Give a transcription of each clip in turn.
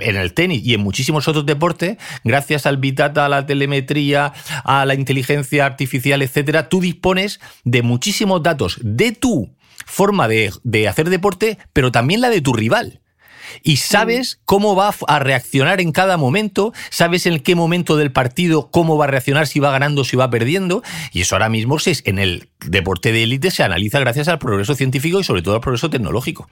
En el tenis y en muchísimos otros deportes, gracias al Big Data, a la telemetría, a la inteligencia artificial, etcétera, tú dispones de muchísimos datos de tu forma de, de hacer deporte, pero también la de tu rival y sabes cómo va a reaccionar en cada momento, sabes en qué momento del partido cómo va a reaccionar, si va ganando, si va perdiendo, y eso ahora mismo en el deporte de élite se analiza gracias al progreso científico y sobre todo al progreso tecnológico.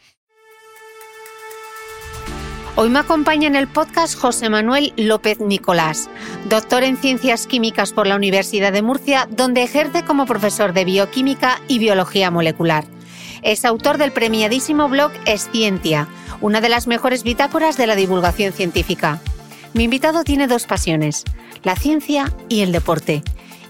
Hoy me acompaña en el podcast José Manuel López Nicolás, doctor en Ciencias Químicas por la Universidad de Murcia, donde ejerce como profesor de Bioquímica y Biología Molecular. Es autor del premiadísimo blog Escientia, una de las mejores bitácoras de la divulgación científica. Mi invitado tiene dos pasiones, la ciencia y el deporte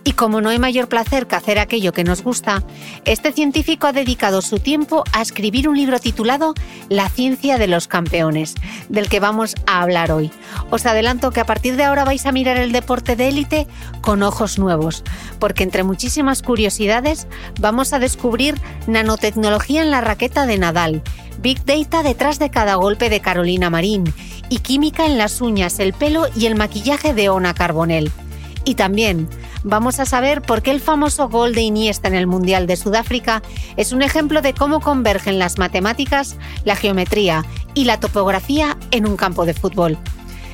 y como no hay mayor placer que hacer aquello que nos gusta, este científico ha dedicado su tiempo a escribir un libro titulado La ciencia de los campeones, del que vamos a hablar hoy. Os adelanto que a partir de ahora vais a mirar el deporte de élite con ojos nuevos, porque entre muchísimas curiosidades vamos a descubrir nanotecnología en la raqueta de Nadal, Big Data detrás de cada golpe de Carolina Marín y química en las uñas, el pelo y el maquillaje de Ona Carbonell. Y también vamos a saber por qué el famoso gol de Iniesta en el Mundial de Sudáfrica es un ejemplo de cómo convergen las matemáticas, la geometría y la topografía en un campo de fútbol.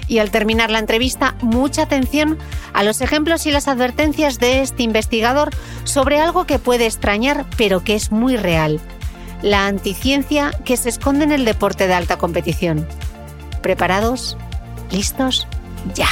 Y al terminar la entrevista, mucha atención a los ejemplos y las advertencias de este investigador sobre algo que puede extrañar pero que es muy real, la anticiencia que se esconde en el deporte de alta competición. ¿Preparados? ¿Listos? ¡Ya!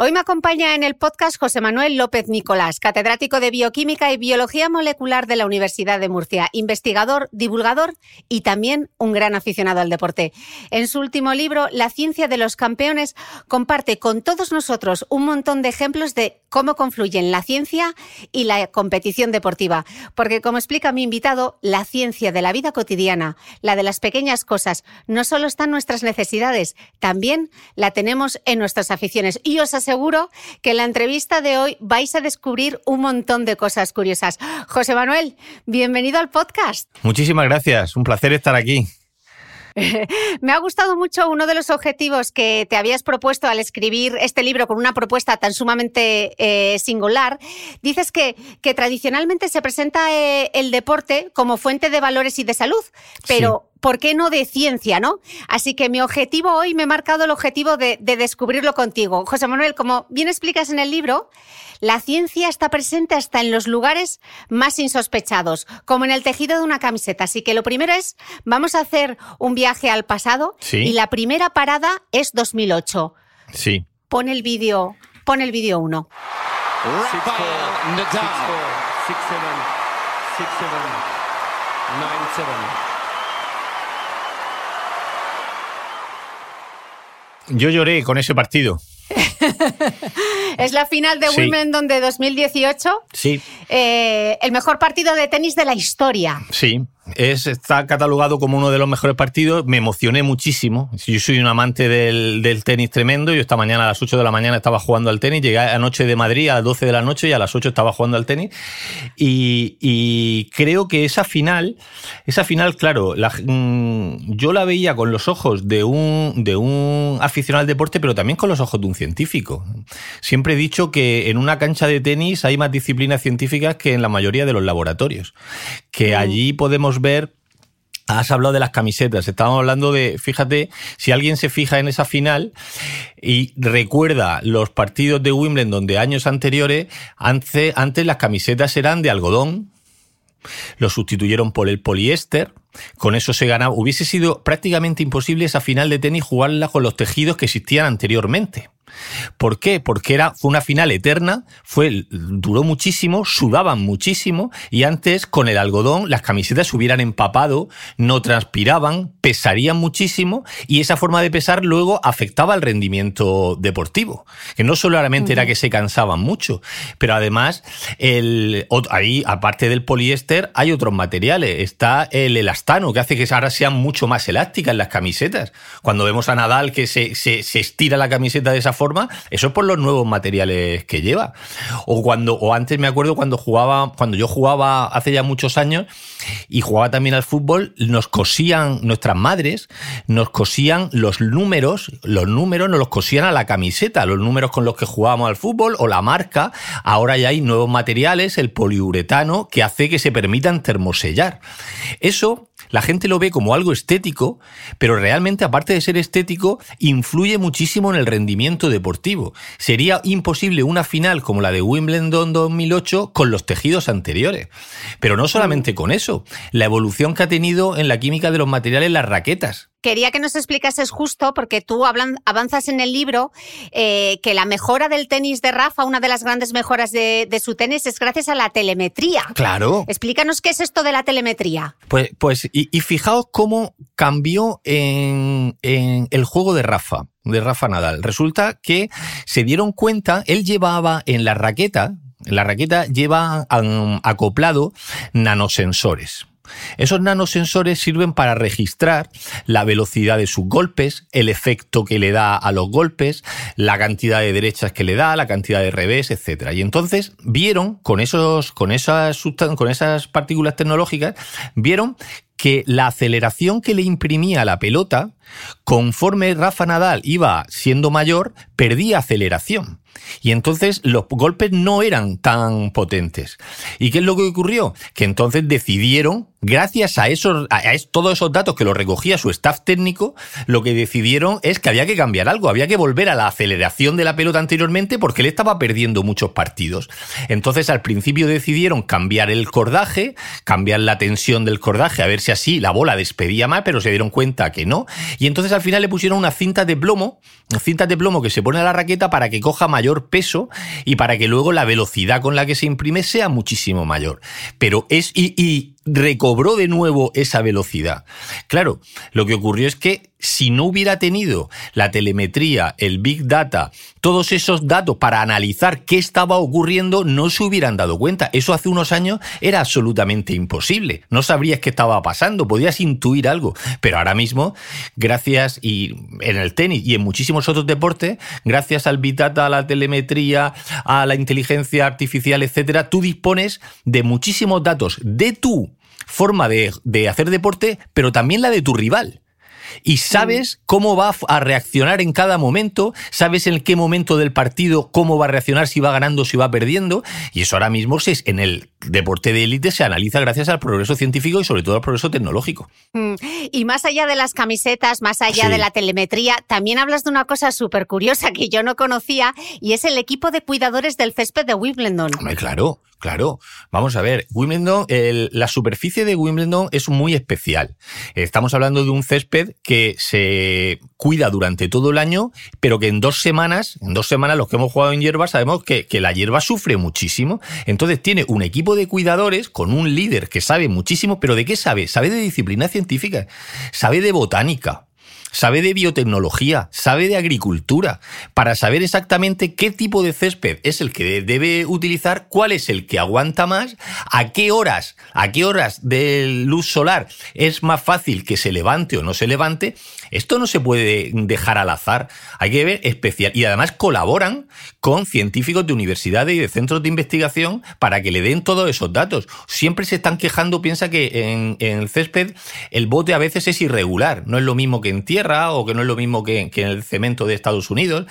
Hoy me acompaña en el podcast José Manuel López Nicolás, catedrático de Bioquímica y Biología Molecular de la Universidad de Murcia, investigador, divulgador y también un gran aficionado al deporte. En su último libro, La ciencia de los campeones, comparte con todos nosotros un montón de ejemplos de cómo confluyen la ciencia y la competición deportiva. Porque, como explica mi invitado, la ciencia de la vida cotidiana, la de las pequeñas cosas, no solo está en nuestras necesidades, también la tenemos en nuestras aficiones. Y os seguro que en la entrevista de hoy vais a descubrir un montón de cosas curiosas. José Manuel, bienvenido al podcast. Muchísimas gracias, un placer estar aquí. Me ha gustado mucho uno de los objetivos que te habías propuesto al escribir este libro con una propuesta tan sumamente eh, singular. Dices que, tradicionalmente se presenta eh, el deporte como fuente de valores y de salud, pero ¿por qué no de ciencia, no? Así que mi objetivo hoy me he marcado el objetivo de, descubrirlo contigo. José Manuel, como bien explicas en el libro, la ciencia está presente hasta en los lugares más insospechados, como en el tejido de una camiseta. Así que lo primero es, vamos a hacer un viaje al pasado y la primera parada es 2008. Sí. Pon el vídeo, pon el vídeo 1. Yo lloré con ese partido. es la final de Wimbledon de 2018. Sí. Eh, el mejor partido de tenis de la historia. Sí, es, está catalogado como uno de los mejores partidos. Me emocioné muchísimo. Yo soy un amante del, tenis tremendo. Yo esta mañana a las 8 de la mañana estaba jugando al tenis. Llegué anoche de Madrid a las 12 de la noche y a las 8 estaba jugando al tenis. Y, creo que esa final, esa final, claro, mm, yo la veía con los ojos de un, de un aficionado al deporte, pero también con los ojos de un científico. Siempre he dicho que en una cancha de tenis hay más disciplinas científicas que en la mayoría de los laboratorios. Que mm. allí podemos ver Has hablado de las camisetas. Estábamos hablando de, fíjate, si alguien se fija en esa final y recuerda los partidos de Wimbledon de años anteriores, antes, antes las camisetas eran de algodón, lo sustituyeron por el poliéster, con eso se ganaba. Hubiese sido prácticamente imposible esa final de tenis jugarla con los tejidos que existían anteriormente. ¿Por qué? Porque era, fue una final eterna, fue, duró muchísimo, sudaban muchísimo y antes con el algodón las camisetas se hubieran empapado, no transpiraban, pesarían muchísimo y esa forma de pesar luego afectaba al rendimiento deportivo, que no solamente era que se cansaban mucho, pero además el, ahí, aparte del poliéster, hay otros materiales. Está el elastano, que hace que ahora sean mucho más elásticas las camisetas. Cuando vemos a Nadal que se, se, se estira la camiseta de esa forma, eso es por los nuevos materiales que lleva. O cuando, o antes me acuerdo cuando jugaba, cuando yo jugaba hace ya muchos años y jugaba también al fútbol, nos cosían, nuestras madres, nos cosían los números, los números nos los cosían a la camiseta, los números con los que jugábamos al fútbol o la marca. Ahora ya hay nuevos materiales, el poliuretano, que hace que se permitan termosellar. Eso la gente lo ve como algo estético, pero realmente, aparte de ser estético, influye muchísimo en el rendimiento deportivo. Sería imposible una final como la de Wimbledon 2008 con los tejidos anteriores. Pero no solamente con eso, la evolución que ha tenido en la química de los materiales las raquetas. Quería que nos explicases justo, porque tú avanzas en el libro, eh, que la mejora del tenis de Rafa, una de las grandes mejoras de, su tenis, es gracias a la telemetría. Claro. Explícanos qué es esto de la telemetría. Pues, pues y, fijaos cómo cambió en, el juego de Rafa, de Rafa Nadal. Resulta que se dieron cuenta, él llevaba en la raqueta, en la raqueta lleva acoplado nanosensores. Esos nanosensores sirven para registrar la velocidad de sus golpes, el efecto que le da a los golpes, la cantidad de derechas que le da, la cantidad de revés, etc. Y entonces vieron, con, esos, con, esas, con esas partículas tecnológicas, vieron que la aceleración que le imprimía la pelota, conforme Rafa Nadal iba siendo mayor, perdía aceleración. Y entonces los golpes no eran tan potentes. ¿Y qué es lo que ocurrió? Que entonces decidieron, gracias a, esos, a todos esos datos que lo recogía su staff técnico, lo que decidieron es que había que cambiar algo, había que volver a la aceleración de la pelota anteriormente porque él estaba perdiendo muchos partidos. Entonces al principio decidieron cambiar el cordaje, cambiar la tensión del cordaje, a ver si así la bola despedía más, pero se dieron cuenta que no. Y entonces al final le pusieron una cinta de plomo, cinta de plomo que se pone a la raqueta para que coja mayor peso y para que luego la velocidad con la que se imprime sea muchísimo mayor. Pero es, y, recobró de nuevo esa velocidad. Claro, lo que ocurrió es que si no hubiera tenido la telemetría, el big data, todos esos datos para analizar qué estaba ocurriendo, no se hubieran dado cuenta. Eso hace unos años era absolutamente imposible. No sabrías qué estaba pasando, podías intuir algo. Pero ahora mismo, gracias, y en el tenis y en muchísimos otros deportes, gracias al big data, a la telemetría, a la inteligencia artificial, etcétera, tú dispones de muchísimos datos de tu forma de, de hacer deporte, pero también la de tu rival. y sabes cómo va a reaccionar en cada momento, sabes en qué momento del partido cómo va a reaccionar, si va ganando, si va perdiendo, y eso ahora mismo es en el deporte de élite se analiza gracias al progreso científico y sobre todo al progreso tecnológico. Mm, y más allá de las camisetas, más allá de la telemetría, también hablas de una cosa súper curiosa que yo no conocía y es el equipo de cuidadores del césped de Wimbledon. claro, Claro, vamos a ver, Wimbledon, la superficie de Wimbledon es muy especial. Estamos hablando de un césped que se cuida durante todo el año, pero que en dos semanas, en dos semanas los que hemos jugado en hierba sabemos que, que la hierba sufre muchísimo. Entonces tiene un equipo de cuidadores con un líder que sabe muchísimo, pero ¿de qué sabe? Sabe de disciplina científica, sabe de botánica, sabe de biotecnología, sabe de agricultura, para saber exactamente qué tipo de césped es el que debe utilizar, cuál es el que aguanta más, a qué horas, a qué horas de luz solar es más fácil que se levante o no se levante. Esto no se puede dejar al azar, hay que ver especial. Y además colaboran con científicos de universidades y de centros de investigación para que le den todos esos datos. Siempre se están quejando, piensa que en, el césped el bote a veces es irregular, no es lo mismo que en tierra o que no es lo mismo que, en el cemento de Estados Unidos.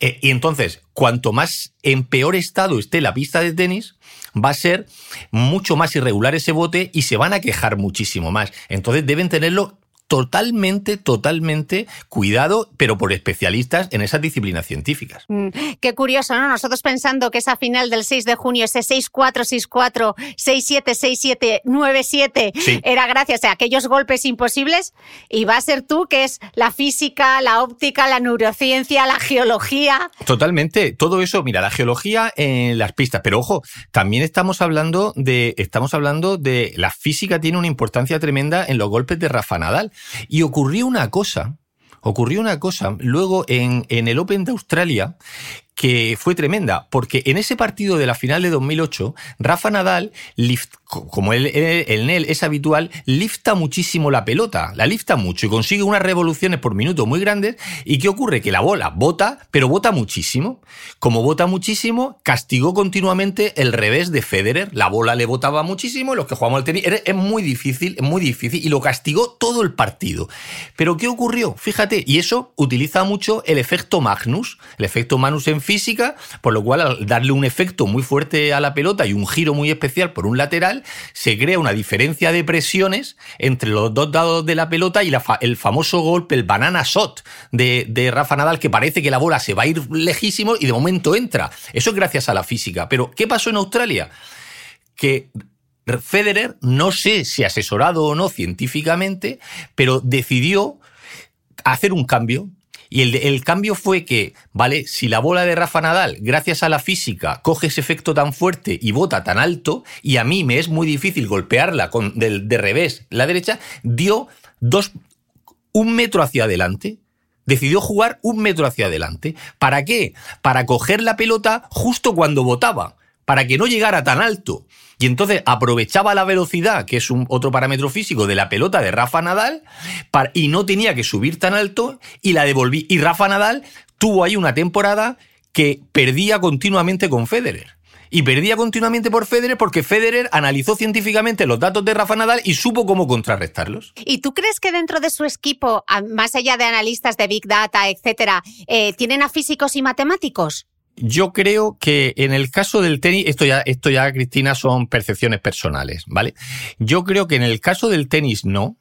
Eh, y entonces, cuanto más en peor estado esté la pista de tenis, va a ser mucho más irregular ese bote y se van a quejar muchísimo más. Entonces deben tenerlo totalmente, totalmente cuidado, pero por especialistas en esas disciplinas científicas. Mm, qué curioso, ¿no? Nosotros pensando que esa final del 6 de junio, ese 6-4, 6-4, 6-7, 6-7, 9-7, era gracias a aquellos golpes imposibles y va a ser tú, que es la física, la óptica, la neurociencia, la geología. Totalmente, todo eso, mira, la geología en las pistas, pero ojo, también estamos hablando de, estamos hablando de la física tiene una importancia tremenda en los golpes de Rafa Nadal. Y ocurrió una cosa, ocurrió una cosa luego en, en el Open de Australia que fue tremenda, porque en ese partido de la final de 2008, Rafa Nadal, como él, NEL es habitual, lifta muchísimo la pelota, la lifta mucho y consigue unas revoluciones por minuto muy grandes. ¿Y qué ocurre? Que la bola bota, pero bota muchísimo. Como bota muchísimo, castigó continuamente el revés de Federer. La bola le botaba muchísimo, los que jugamos al tenis, es muy difícil, es muy difícil, y lo castigó todo el partido. Pero ¿qué ocurrió? Fíjate, y eso utiliza mucho el efecto Magnus, el efecto Magnus en física, por lo cual al darle un efecto muy fuerte a la pelota y un giro muy especial por un lateral, se crea una diferencia de presiones entre los dos lados de la pelota y el famoso golpe, el banana shot de, de Rafa Nadal, que parece que la bola se va a ir lejísimo y de momento entra. Eso es gracias a la física. Pero, ¿qué pasó en Australia? Que Federer, no sé si asesorado o no científicamente, pero decidió hacer un cambio y el, cambio fue que, ¿vale? Si la bola de Rafa Nadal, gracias a la física, coge ese efecto tan fuerte y bota tan alto, y a mí me es muy difícil golpearla con, de, de revés la derecha, dio dos, un metro hacia adelante, decidió jugar un metro hacia adelante. ¿Para qué? Para coger la pelota justo cuando botaba, para que no llegara tan alto. Y entonces aprovechaba la velocidad, que es un otro parámetro físico de la pelota de Rafa Nadal, y no tenía que subir tan alto y la devolví. Y Rafa Nadal tuvo ahí una temporada que perdía continuamente con Federer. Y perdía continuamente por Federer porque Federer analizó científicamente los datos de Rafa Nadal y supo cómo contrarrestarlos. ¿Y tú crees que dentro de su equipo, más allá de analistas de Big Data, etcétera, eh, tienen a físicos y matemáticos? Yo creo que en el caso del tenis, esto ya, esto ya, Cristina, son percepciones personales, ¿vale? Yo creo que en el caso del tenis no.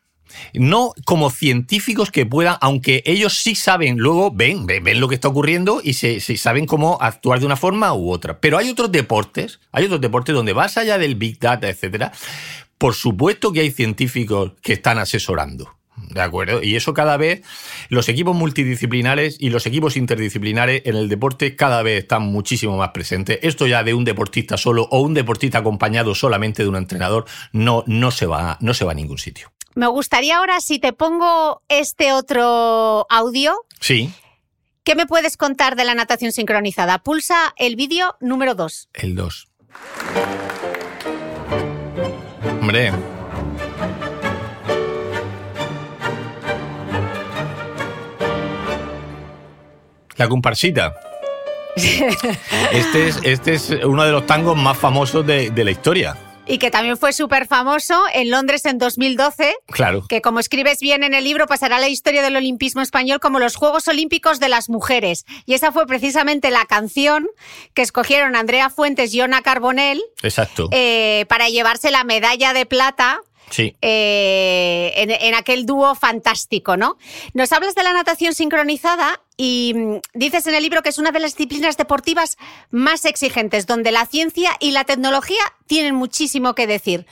No como científicos que puedan, aunque ellos sí saben, luego ven, ven, lo que está ocurriendo y se, saben cómo actuar de una forma u otra. Pero hay otros deportes, hay otros deportes donde más allá del Big Data, etcétera, por supuesto que hay científicos que están asesorando. ¿De acuerdo? Y eso cada vez, los equipos multidisciplinares y los equipos interdisciplinares en el deporte cada vez están muchísimo más presentes. Esto ya de un deportista solo o un deportista acompañado solamente de un entrenador no, no, se, va, no se va a ningún sitio. Me gustaría ahora, si te pongo este otro audio. Sí. ¿Qué me puedes contar de la natación sincronizada? Pulsa el vídeo número 2. El 2. Hombre, La comparsita. Este es, este es uno de los tangos más famosos de, la historia. y que también fue súper famoso en Londres en 2012. Claro. Que como escribes bien en el libro, pasará la historia del olimpismo español como los Juegos Olímpicos de las Mujeres. Y esa fue precisamente la canción que escogieron Andrea Fuentes y Ona Carbonell. Exacto. Eh, para llevarse la medalla de plata Sí. Eh, en, aquel dúo fantástico, ¿no? Nos hablas de la natación sincronizada y mm, dices en el libro que es una de las disciplinas deportivas más exigentes, donde la ciencia y la tecnología tienen muchísimo que decir.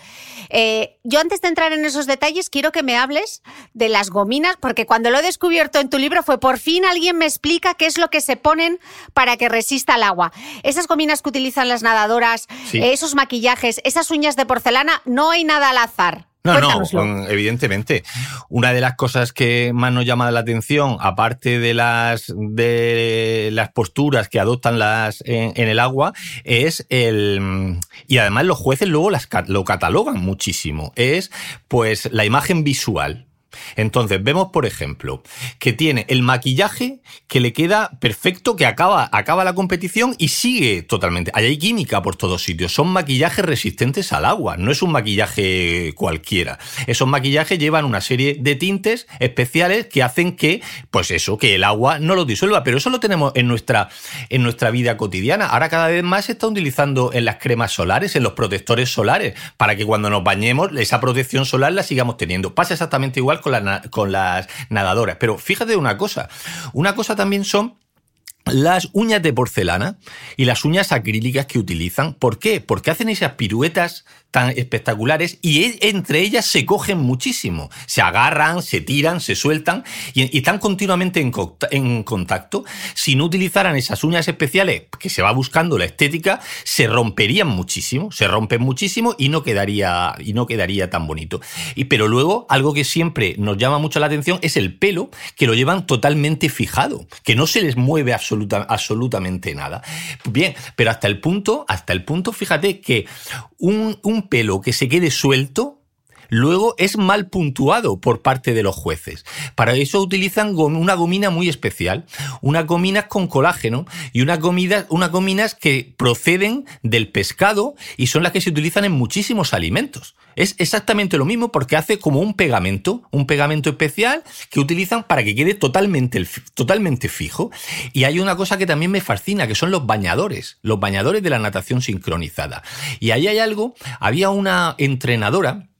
Eh, yo antes de entrar en esos detalles quiero que me hables de las gominas, porque cuando lo he descubierto en tu libro fue por fin alguien me explica qué es lo que se ponen para que resista el agua. Esas gominas que utilizan las nadadoras, esos maquillajes, esas uñas de porcelana, no hay nada al azar. No, no, evidentemente. Una de las cosas que más nos llama la atención, aparte de las de las posturas que adoptan las en, el agua, es el y además los jueces luego las, lo catalogan muchísimo. Es pues la imagen visual. Entonces, vemos, por ejemplo, que tiene el maquillaje que le queda perfecto, que acaba, acaba la competición y sigue totalmente. hay química por todos sitios. Son maquillajes resistentes al agua, no es un maquillaje cualquiera. Esos maquillajes llevan una serie de tintes especiales que hacen que, pues eso, que el agua no lo disuelva. Pero eso lo tenemos en nuestra, en nuestra vida cotidiana. Ahora cada vez más se está utilizando en las cremas solares, en los protectores solares, para que cuando nos bañemos esa protección solar la sigamos teniendo. Pasa exactamente igual con, con las nadadoras. Pero fíjate una cosa, una cosa también son las uñas de porcelana y las uñas acrílicas que utilizan. ¿Por qué? Porque hacen esas piruetas tan espectaculares y e, entre ellas se cogen muchísimo. Se agarran, se tiran, se sueltan y, están continuamente en, contacto. Si no utilizaran esas uñas especiales que se va buscando la estética, se romperían muchísimo, se rompen muchísimo y no quedaría, y no quedaría tan bonito. Y, pero luego, algo que siempre nos llama mucho la atención es el pelo, que lo llevan totalmente fijado, que no se les mueve absolutamente nada. Bien, pero hasta el punto, hasta el punto, fíjate que un pelo que se quede suelto luego es mal puntuado por parte de los jueces. Para eso utilizan una gomina muy especial, unas gominas con colágeno y unas gominas, unas gominas que proceden del pescado y son las que se utilizan en muchísimos alimentos. Es exactamente lo mismo porque hace como un pegamento, un pegamento especial que utilizan para que quede totalmente, totalmente fijo. Y hay una cosa que también me fascina, que son los bañadores, los bañadores de la natación sincronizada. Y ahí hay algo, había una entrenadora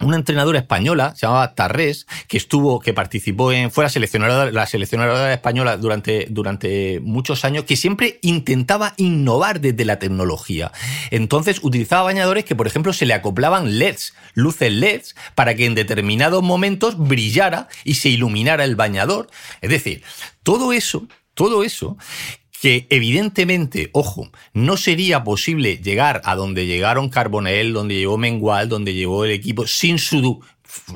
una entrenadora española, se llamaba Tarrés, que estuvo, que participó en, fue la seleccionadora, la seleccionadora española durante, durante muchos años, que siempre intentaba innovar desde la tecnología. Entonces utilizaba bañadores que, por ejemplo, se le acoplaban LEDs, luces LEDs, para que en determinados momentos brillara y se iluminara el bañador. Es decir, todo eso, todo eso que evidentemente, ojo, no sería posible llegar a donde llegaron Carbonell, donde llegó Mengual, donde llegó el equipo, sin su,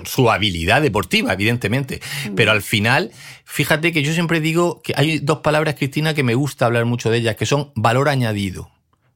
su habilidad deportiva, evidentemente. Pero al final, fíjate que yo siempre digo que hay dos palabras, Cristina, que me gusta hablar mucho de ellas, que son valor añadido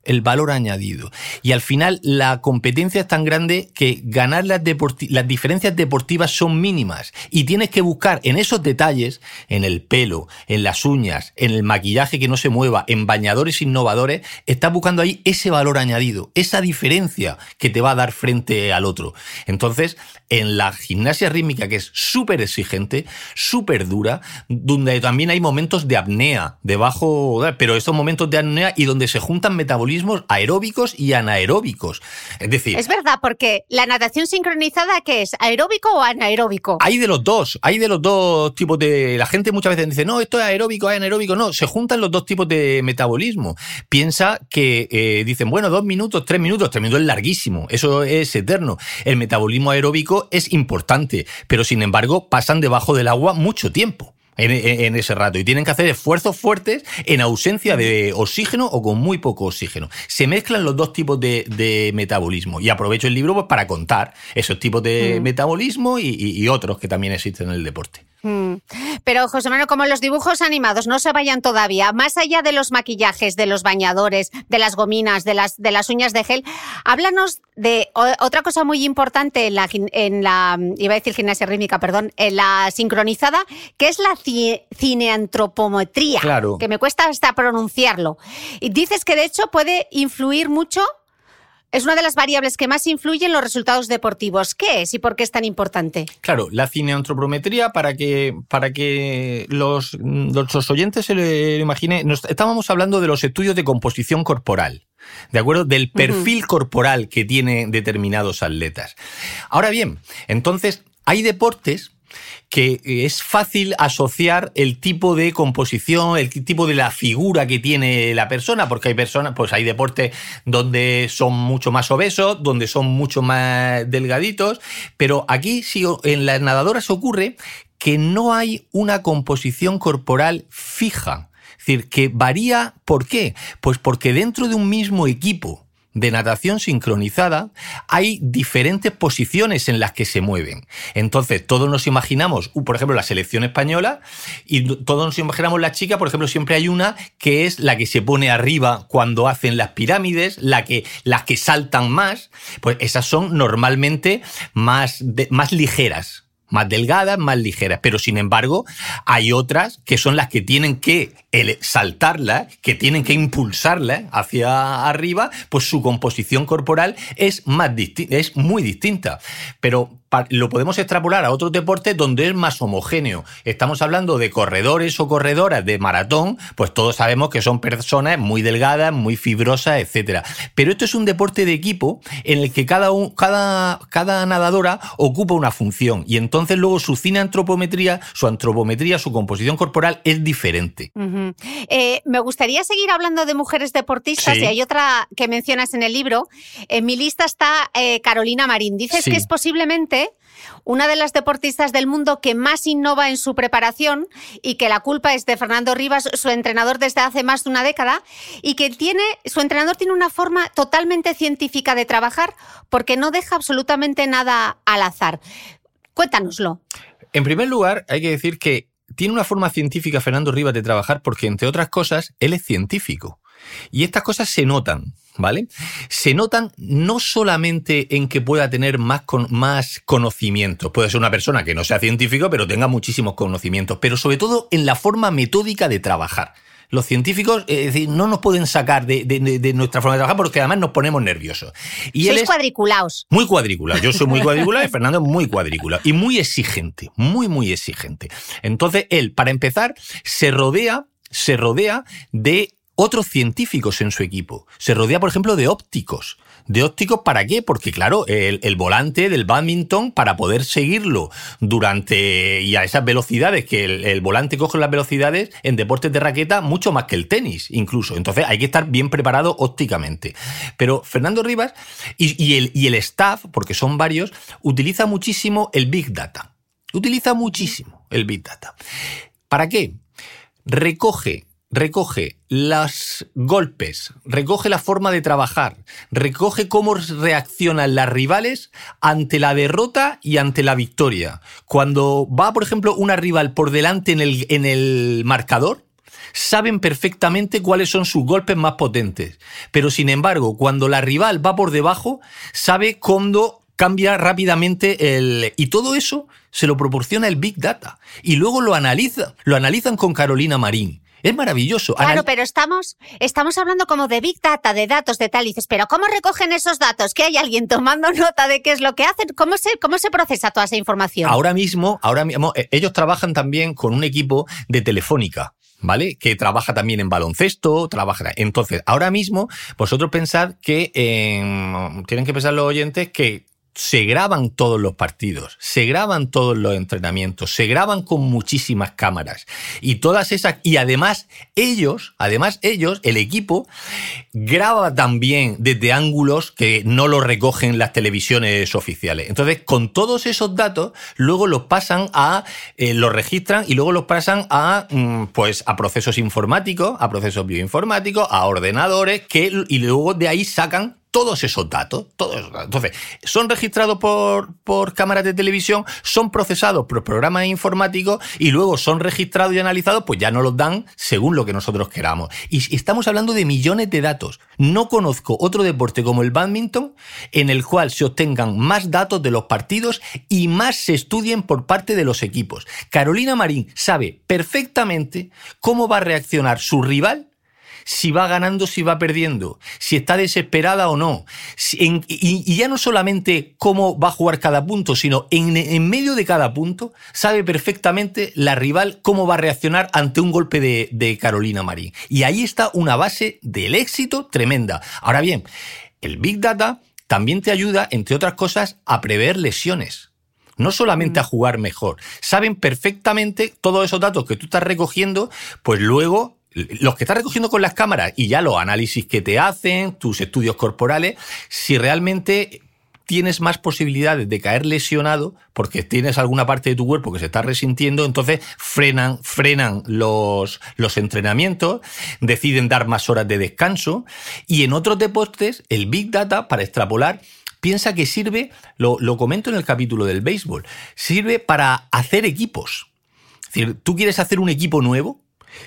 el valor añadido. Y al final la competencia es tan grande que ganar las, las diferencias deportivas son mínimas. Y tienes que buscar en esos detalles, en el pelo, en las uñas, en el maquillaje que no se mueva, en bañadores innovadores, estás buscando ahí ese valor añadido, esa diferencia que te va a dar frente al otro. Entonces, en la gimnasia rítmica, que es súper exigente, súper dura, donde también hay momentos de apnea, debajo, pero estos momentos de apnea y donde se juntan metabolismos aeróbicos y anaeróbicos. Es decir... Es verdad, porque la natación sincronizada, ¿qué es? ¿Aeróbico o anaeróbico? Hay de los dos, hay de los dos tipos de... La gente muchas veces dice, no, esto es aeróbico, es anaeróbico. No, se juntan los dos tipos de metabolismo. Piensa que eh, dicen, bueno, dos minutos, tres minutos, tres minutos es larguísimo, eso es eterno. El metabolismo aeróbico es importante, pero sin embargo pasan debajo del agua mucho tiempo en, ese rato y tienen que hacer esfuerzos fuertes en ausencia de oxígeno o con muy poco oxígeno. Se mezclan los dos tipos de, metabolismo y aprovecho el libro pues, para contar esos tipos de mm. metabolismo y otros que también existen en el deporte. Mm. Pero José Manuel, como los dibujos animados no se vayan todavía, más allá de los maquillajes, de los bañadores, de las gominas, de las, de las uñas de gel, háblanos de otra cosa muy importante en la, en la, iba a decir gimnasia rítmica, perdón, en la sincronizada, que es la cineantropometría, claro. que me cuesta hasta pronunciarlo. Y dices que de hecho puede influir mucho es una de las variables que más influyen en los resultados deportivos. ¿Qué es y por qué es tan importante? Claro, la cineantropometría, para que, para que los, los oyentes se lo imaginen, estábamos hablando de los estudios de composición corporal. ¿De acuerdo? Del perfil corporal que tienen determinados atletas. Ahora bien, entonces, hay deportes que es fácil asociar el tipo de composición, el tipo de la figura que tiene la persona, porque hay personas, pues hay deportes donde son mucho más obesos, donde son mucho más delgaditos, pero aquí sí, en las nadadoras ocurre que no hay una composición corporal fija. Es decir, que varía, ¿por qué? Pues porque dentro de un mismo equipo, de natación sincronizada hay diferentes posiciones en las que se mueven. Entonces, todos nos imaginamos, uh, por ejemplo, la selección española, y todos nos imaginamos la chica, por ejemplo, siempre hay una que es la que se pone arriba cuando hacen las pirámides, la que, las que saltan más, pues esas son normalmente más, más ligeras más delgadas, más ligeras. Pero sin embargo, hay otras que son las que tienen que saltarla, que tienen que impulsarla hacia arriba, pues su composición corporal es, más es muy distinta. Pero lo podemos extrapolar a otros deportes donde es más homogéneo. Estamos hablando de corredores o corredoras de maratón, pues todos sabemos que son personas muy delgadas, muy fibrosas, etc. Pero esto es un deporte de equipo en el que cada, cada, cada nadadora ocupa una función y entonces luego su cine antropometría, su antropometría, su composición corporal es diferente. Eh, me gustaría seguir hablando de mujeres deportistas y hay otra que mencionas en el libro. En mi lista está eh, Carolina Marín. Dices que es posiblemente una de las deportistas del mundo que más innova en su preparación y que la culpa es de Fernando Rivas, su entrenador desde hace más de una década, y que tiene, su entrenador tiene una forma totalmente científica de trabajar porque no deja absolutamente nada al azar. Cuéntanoslo. En primer lugar, hay que decir que tiene una forma científica Fernando Rivas de trabajar porque, entre otras cosas, él es científico. Y estas cosas se notan, ¿vale? Se notan no solamente en que pueda tener más, más conocimiento, puede ser una persona que no sea científico, pero tenga muchísimos conocimientos, pero sobre todo en la forma metódica de trabajar los científicos es decir, no nos pueden sacar de, nuestra forma de trabajar porque además nos ponemos nerviosos. Y Sois cuadriculados. Muy cuadriculado. Yo soy muy cuadriculado y Fernando es muy cuadriculado. Y muy exigente, muy, muy exigente. Entonces, él, para empezar, se rodea, se rodea de otros científicos en su equipo. Se rodea, por ejemplo, de ópticos de ópticos, ¿para qué? Porque claro, el, volante del badminton, para poder seguirlo durante y a esas velocidades, que el, volante coge las velocidades en deportes de raqueta mucho más que el tenis, incluso. Entonces hay que estar bien preparado ópticamente. Pero Fernando Rivas y, el, y el staff, porque son varios, utiliza muchísimo el Big Data. Utiliza muchísimo el Big Data. ¿Para qué? Recoge recoge los golpes, recoge la forma de trabajar, recoge cómo reaccionan las rivales ante la derrota y ante la victoria. Cuando va, por ejemplo, una rival por delante en el, en el marcador, saben perfectamente cuáles son sus golpes más potentes. Pero sin embargo, cuando la rival va por debajo, sabe cuándo cambia rápidamente el... Y todo eso se lo proporciona el Big Data. Y luego lo analiza. Lo analizan con Carolina Marín. Es maravilloso. Claro, pero estamos, estamos hablando como de Big Data, de datos, de tal. Y dices, pero ¿cómo recogen esos datos? ¿Que hay alguien tomando nota de qué es lo que hacen? ¿Cómo se, cómo se procesa toda esa información? Ahora mismo, ahora mismo, eh, ellos trabajan también con un equipo de telefónica. ¿vale? Que trabaja también en baloncesto, trabaja. Entonces, ahora mismo, vosotros pensad que tienen que pensar los oyentes que se graban todos los partidos, se graban todos los entrenamientos, se graban con muchísimas cámaras y todas esas y además ellos, además ellos, el equipo graba también desde ángulos que no lo recogen las televisiones oficiales. Entonces, con todos esos datos, luego los pasan a eh, los registran y luego los pasan a mm, pues a procesos informáticos, a procesos bioinformáticos, a ordenadores que y luego de ahí sacan todos esos datos, todos Entonces, son registrados por, por cámaras de televisión, son procesados por programas informáticos y luego son registrados y analizados, pues ya no los dan según lo que nosotros queramos. Y estamos hablando de millones de datos. No conozco otro deporte como el badminton en el cual se obtengan más datos de los partidos y más se estudien por parte de los equipos. Carolina Marín sabe perfectamente cómo va a reaccionar su rival si va ganando, si va perdiendo, si está desesperada o no. y, ya no solamente cómo va a jugar cada punto, sino en, medio de cada punto sabe perfectamente la rival cómo va a reaccionar ante un golpe de, de Carolina Marín. Y ahí está una base del éxito tremenda. Ahora bien, el Big Data también te ayuda, entre otras cosas, a prever lesiones. No solamente a mm. jugar mejor. Saben perfectamente todos esos datos que tú estás recogiendo, pues luego los que estás recogiendo con las cámaras y ya los análisis que te hacen, tus estudios corporales, si realmente tienes más posibilidades de caer lesionado porque tienes alguna parte de tu cuerpo que se está resintiendo, entonces frenan, frenan los, los entrenamientos, deciden dar más horas de descanso y en otros deportes el Big Data para extrapolar piensa que sirve, lo, lo comento en el capítulo del béisbol, sirve para hacer equipos. Es decir, tú quieres hacer un equipo nuevo,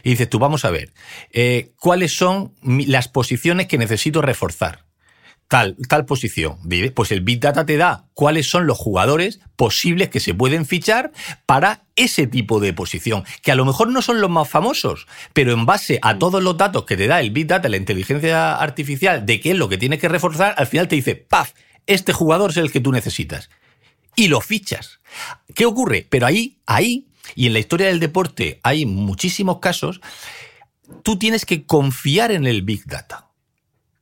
y dices tú, vamos a ver, eh, ¿cuáles son las posiciones que necesito reforzar? tal, tal posición. Pues el Big Data te da cuáles son los jugadores posibles que se pueden fichar para ese tipo de posición, que a lo mejor no son los más famosos, pero en base a todos los datos que te da el Big Data, la inteligencia artificial, de qué es lo que tienes que reforzar, al final te dice, ¡paf! Este jugador es el que tú necesitas. Y lo fichas. ¿Qué ocurre? Pero ahí, ahí, y en la historia del deporte hay muchísimos casos, tú tienes que confiar en el Big Data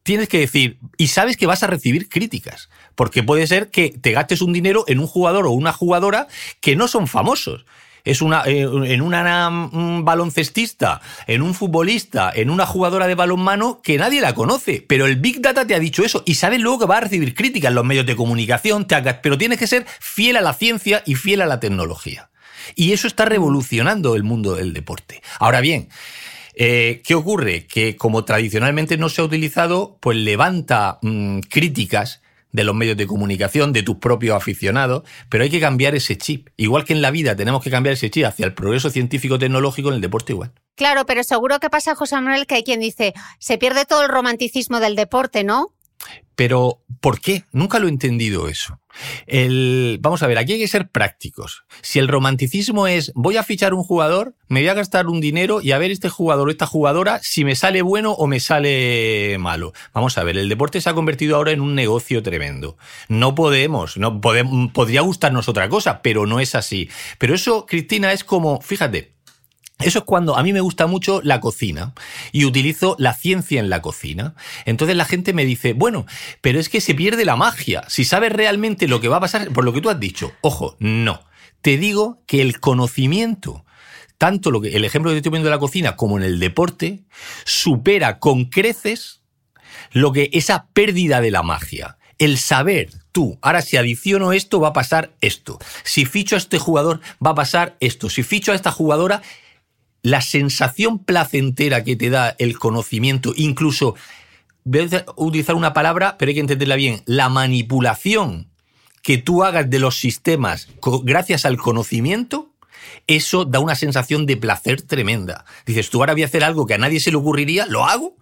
tienes que decir, y sabes que vas a recibir críticas, porque puede ser que te gastes un dinero en un jugador o una jugadora que no son famosos. Es una, eh, en una, un baloncestista, en un futbolista, en una jugadora de balonmano que nadie la conoce. Pero el Big Data te ha dicho eso y sabes luego que va a recibir críticas en los medios de comunicación, pero tienes que ser fiel a la ciencia y fiel a la tecnología. Y eso está revolucionando el mundo del deporte. Ahora bien, eh, ¿Qué ocurre? Que como tradicionalmente no se ha utilizado, pues levanta mm, críticas de los medios de comunicación, de tus propios aficionados, pero hay que cambiar ese chip. Igual que en la vida tenemos que cambiar ese chip hacia el progreso científico-tecnológico, en el deporte igual. Claro, pero seguro que pasa, José Manuel, que hay quien dice, se pierde todo el romanticismo del deporte, ¿no? Pero, ¿por qué? Nunca lo he entendido eso. El, vamos a ver, aquí hay que ser prácticos. Si el romanticismo es voy a fichar un jugador, me voy a gastar un dinero y a ver este jugador o esta jugadora si me sale bueno o me sale malo. Vamos a ver, el deporte se ha convertido ahora en un negocio tremendo. No podemos, no podemos, podría gustarnos otra cosa, pero no es así. Pero eso, Cristina, es como, fíjate, eso es cuando a mí me gusta mucho la cocina y utilizo la ciencia en la cocina. Entonces la gente me dice, bueno, pero es que se pierde la magia. Si sabes realmente lo que va a pasar, por lo que tú has dicho, ojo, no. Te digo que el conocimiento, tanto lo que, el ejemplo que te estoy poniendo de la cocina como en el deporte, supera con creces lo que esa pérdida de la magia. El saber, tú, ahora si adiciono esto va a pasar esto. Si ficho a este jugador va a pasar esto. Si ficho a esta jugadora la sensación placentera que te da el conocimiento, incluso, voy a utilizar una palabra, pero hay que entenderla bien, la manipulación que tú hagas de los sistemas gracias al conocimiento, eso da una sensación de placer tremenda. Dices, tú ahora voy a hacer algo que a nadie se le ocurriría, lo hago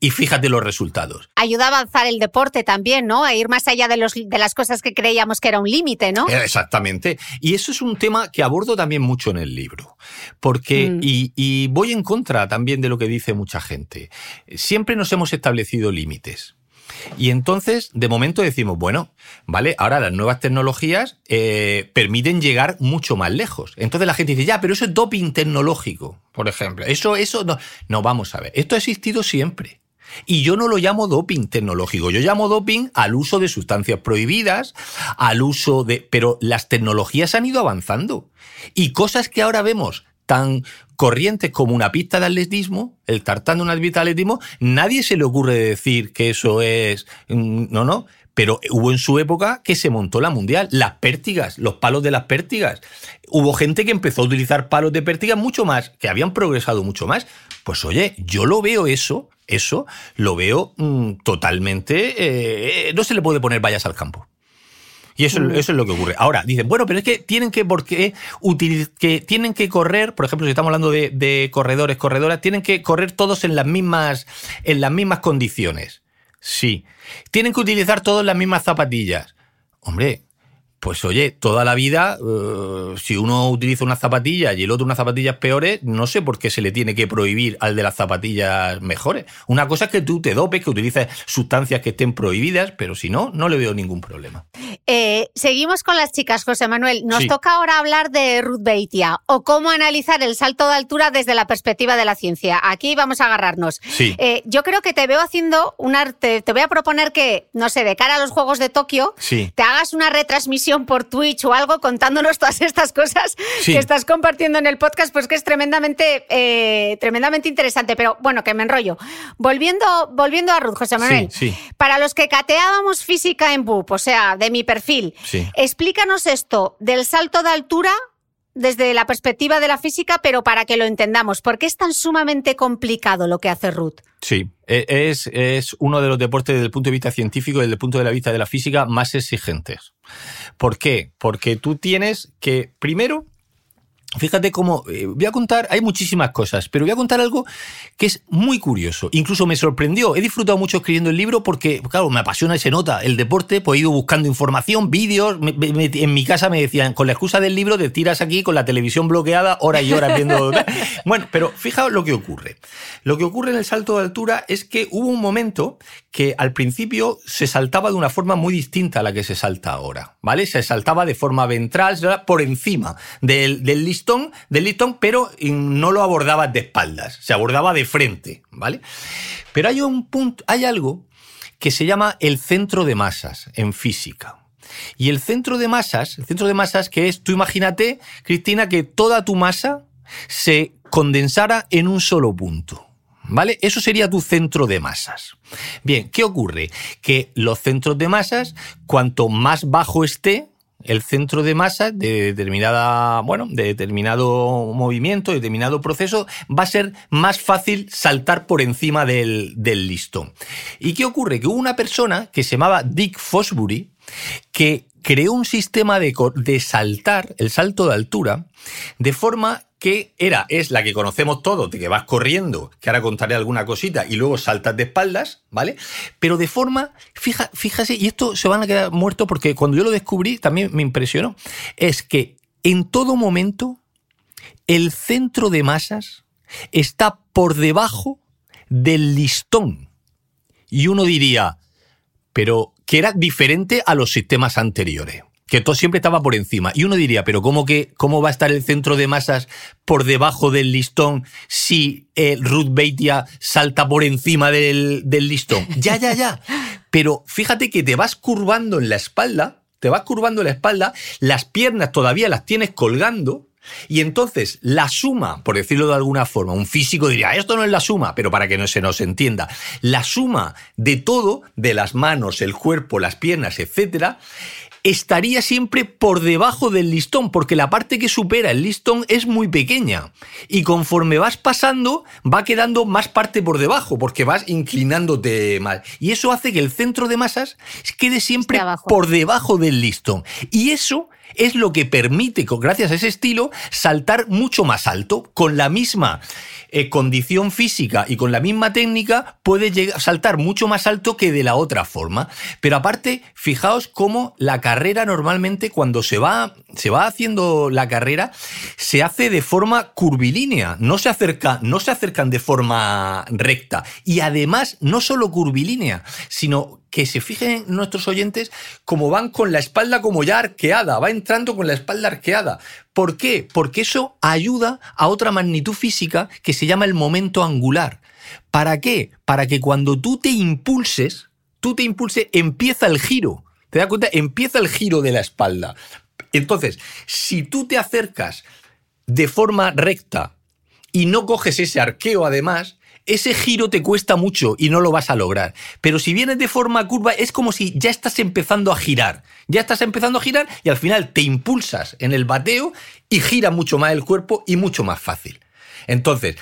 y fíjate los resultados. Ayuda a avanzar el deporte también, ¿no? A ir más allá de, los, de las cosas que creíamos que era un límite, ¿no? Eh, exactamente. Y eso es un tema que abordo también mucho en el libro. Porque, mm. y, y voy en contra también de lo que dice mucha gente. Siempre nos hemos establecido límites. Y entonces, de momento decimos, bueno, vale, ahora las nuevas tecnologías eh, permiten llegar mucho más lejos. Entonces la gente dice, ya, pero eso es doping tecnológico, por ejemplo. Eso, eso, no. No, vamos a ver. Esto ha existido siempre. Y yo no lo llamo doping tecnológico, yo llamo doping al uso de sustancias prohibidas, al uso de... Pero las tecnologías han ido avanzando. Y cosas que ahora vemos tan corrientes como una pista de atletismo, el tartán de una pista de atletismo, nadie se le ocurre decir que eso es... Mm, no, no. Pero hubo en su época que se montó la mundial, las pértigas, los palos de las pértigas. Hubo gente que empezó a utilizar palos de pértigas mucho más, que habían progresado mucho más. Pues oye, yo lo veo eso eso lo veo mm, totalmente... Eh, no se le puede poner vallas al campo. Y eso, mm. eso, es lo que ocurre. Ahora, dicen, bueno, pero es que tienen que, porque, que tienen que correr, por ejemplo, si estamos hablando de, de, corredores, corredoras, tienen que correr todos en las mismas, en las mismas condiciones. Sí. Tienen que utilizar todos las mismas zapatillas. Hombre, pues oye, toda la vida, eh, si uno utiliza unas zapatillas y el otro unas zapatillas peores, no sé por qué se le tiene que prohibir al de las zapatillas mejores. Una cosa es que tú te dopes, que utilices sustancias que estén prohibidas, pero si no, no le veo ningún problema. Eh, seguimos con las chicas, José Manuel. Nos toca ahora hablar de Ruth Beitia o cómo analizar el salto de altura desde la perspectiva de la ciencia. Aquí vamos a agarrarnos. Sí. Eh, yo creo que te veo haciendo un arte. Te voy a proponer que, no sé, de cara a los Juegos de Tokio, Sí. te hagas una retransmisión por Twitch o algo contándonos todas estas cosas que estás compartiendo en el podcast, pues que es tremendamente, eh, tremendamente interesante. Pero bueno, que me enrollo. Volviendo, volviendo a Ruth, José Manuel. Para los que cateábamos física en BUP, o sea, de mi perfil, Sí. explícanos esto del salto de altura desde la perspectiva de la física, pero para que lo entendamos. ¿Por qué es tan sumamente complicado lo que hace Ruth? Sí, e- es, es uno de los deportes desde el punto de vista científico y desde el punto de vista de la física más exigentes. ¿Por qué? Porque tú tienes que, primero, Fíjate cómo, eh, voy a contar, hay muchísimas cosas, pero voy a contar algo que es muy curioso. Incluso me sorprendió, he disfrutado mucho escribiendo el libro porque, claro, me apasiona y se nota el deporte, pues he ido buscando información, vídeos, me- me- me- en mi casa me decían, con la excusa del libro te tiras aquí con la televisión bloqueada, horas y horas viendo... bueno, pero fijaos lo que ocurre. Lo que ocurre en el salto de altura es que hubo un momento que al principio se saltaba de una forma muy distinta a la que se salta ahora, ¿vale? Se saltaba de forma ventral, por encima del, del listón, del listón, pero no lo abordaba de espaldas, se abordaba de frente, ¿vale? Pero hay un punto, hay algo que se llama el centro de masas en física. Y el centro de masas, el centro de masas que es, tú imagínate, Cristina, que toda tu masa se condensara en un solo punto. ¿Vale? Eso sería tu centro de masas. Bien, ¿qué ocurre? Que los centros de masas, cuanto más bajo esté, el centro de masa de determinada, bueno, de determinado movimiento, de determinado proceso, va a ser más fácil saltar por encima del, del listón. ¿Y qué ocurre? Que hubo una persona que se llamaba Dick Fosbury que creó un sistema de, de saltar, el salto de altura, de forma que era, es la que conocemos todos, de que vas corriendo, que ahora contaré alguna cosita, y luego saltas de espaldas, ¿vale? Pero de forma, fija, fíjase, y esto se van a quedar muertos porque cuando yo lo descubrí también me impresionó, es que en todo momento el centro de masas está por debajo del listón. Y uno diría, pero que era diferente a los sistemas anteriores. Que todo siempre estaba por encima. Y uno diría, pero ¿cómo, que, cómo va a estar el centro de masas por debajo del listón si eh, Ruth Beitia salta por encima del, del listón? Ya, ya, ya. Pero fíjate que te vas curvando en la espalda, te vas curvando en la espalda, las piernas todavía las tienes colgando, y entonces la suma, por decirlo de alguna forma, un físico diría, esto no es la suma, pero para que no se nos entienda, la suma de todo, de las manos, el cuerpo, las piernas, etcétera, estaría siempre por debajo del listón, porque la parte que supera el listón es muy pequeña. Y conforme vas pasando, va quedando más parte por debajo, porque vas inclinándote más. Y eso hace que el centro de masas quede siempre por debajo del listón. Y eso es lo que permite, gracias a ese estilo, saltar mucho más alto. Con la misma eh, condición física y con la misma técnica, puede llegar, saltar mucho más alto que de la otra forma. Pero aparte, fijaos cómo la carrera normalmente, cuando se va, se va haciendo la carrera, se hace de forma curvilínea. No se, acerca, no se acercan de forma recta. Y además, no solo curvilínea, sino que se fijen nuestros oyentes como van con la espalda como ya arqueada, va entrando con la espalda arqueada. ¿Por qué? Porque eso ayuda a otra magnitud física que se llama el momento angular. ¿Para qué? Para que cuando tú te impulses, tú te impulses, empieza el giro. ¿Te das cuenta? Empieza el giro de la espalda. Entonces, si tú te acercas de forma recta y no coges ese arqueo además, ese giro te cuesta mucho y no lo vas a lograr. Pero si vienes de forma curva, es como si ya estás empezando a girar. Ya estás empezando a girar y al final te impulsas en el bateo y gira mucho más el cuerpo y mucho más fácil. Entonces,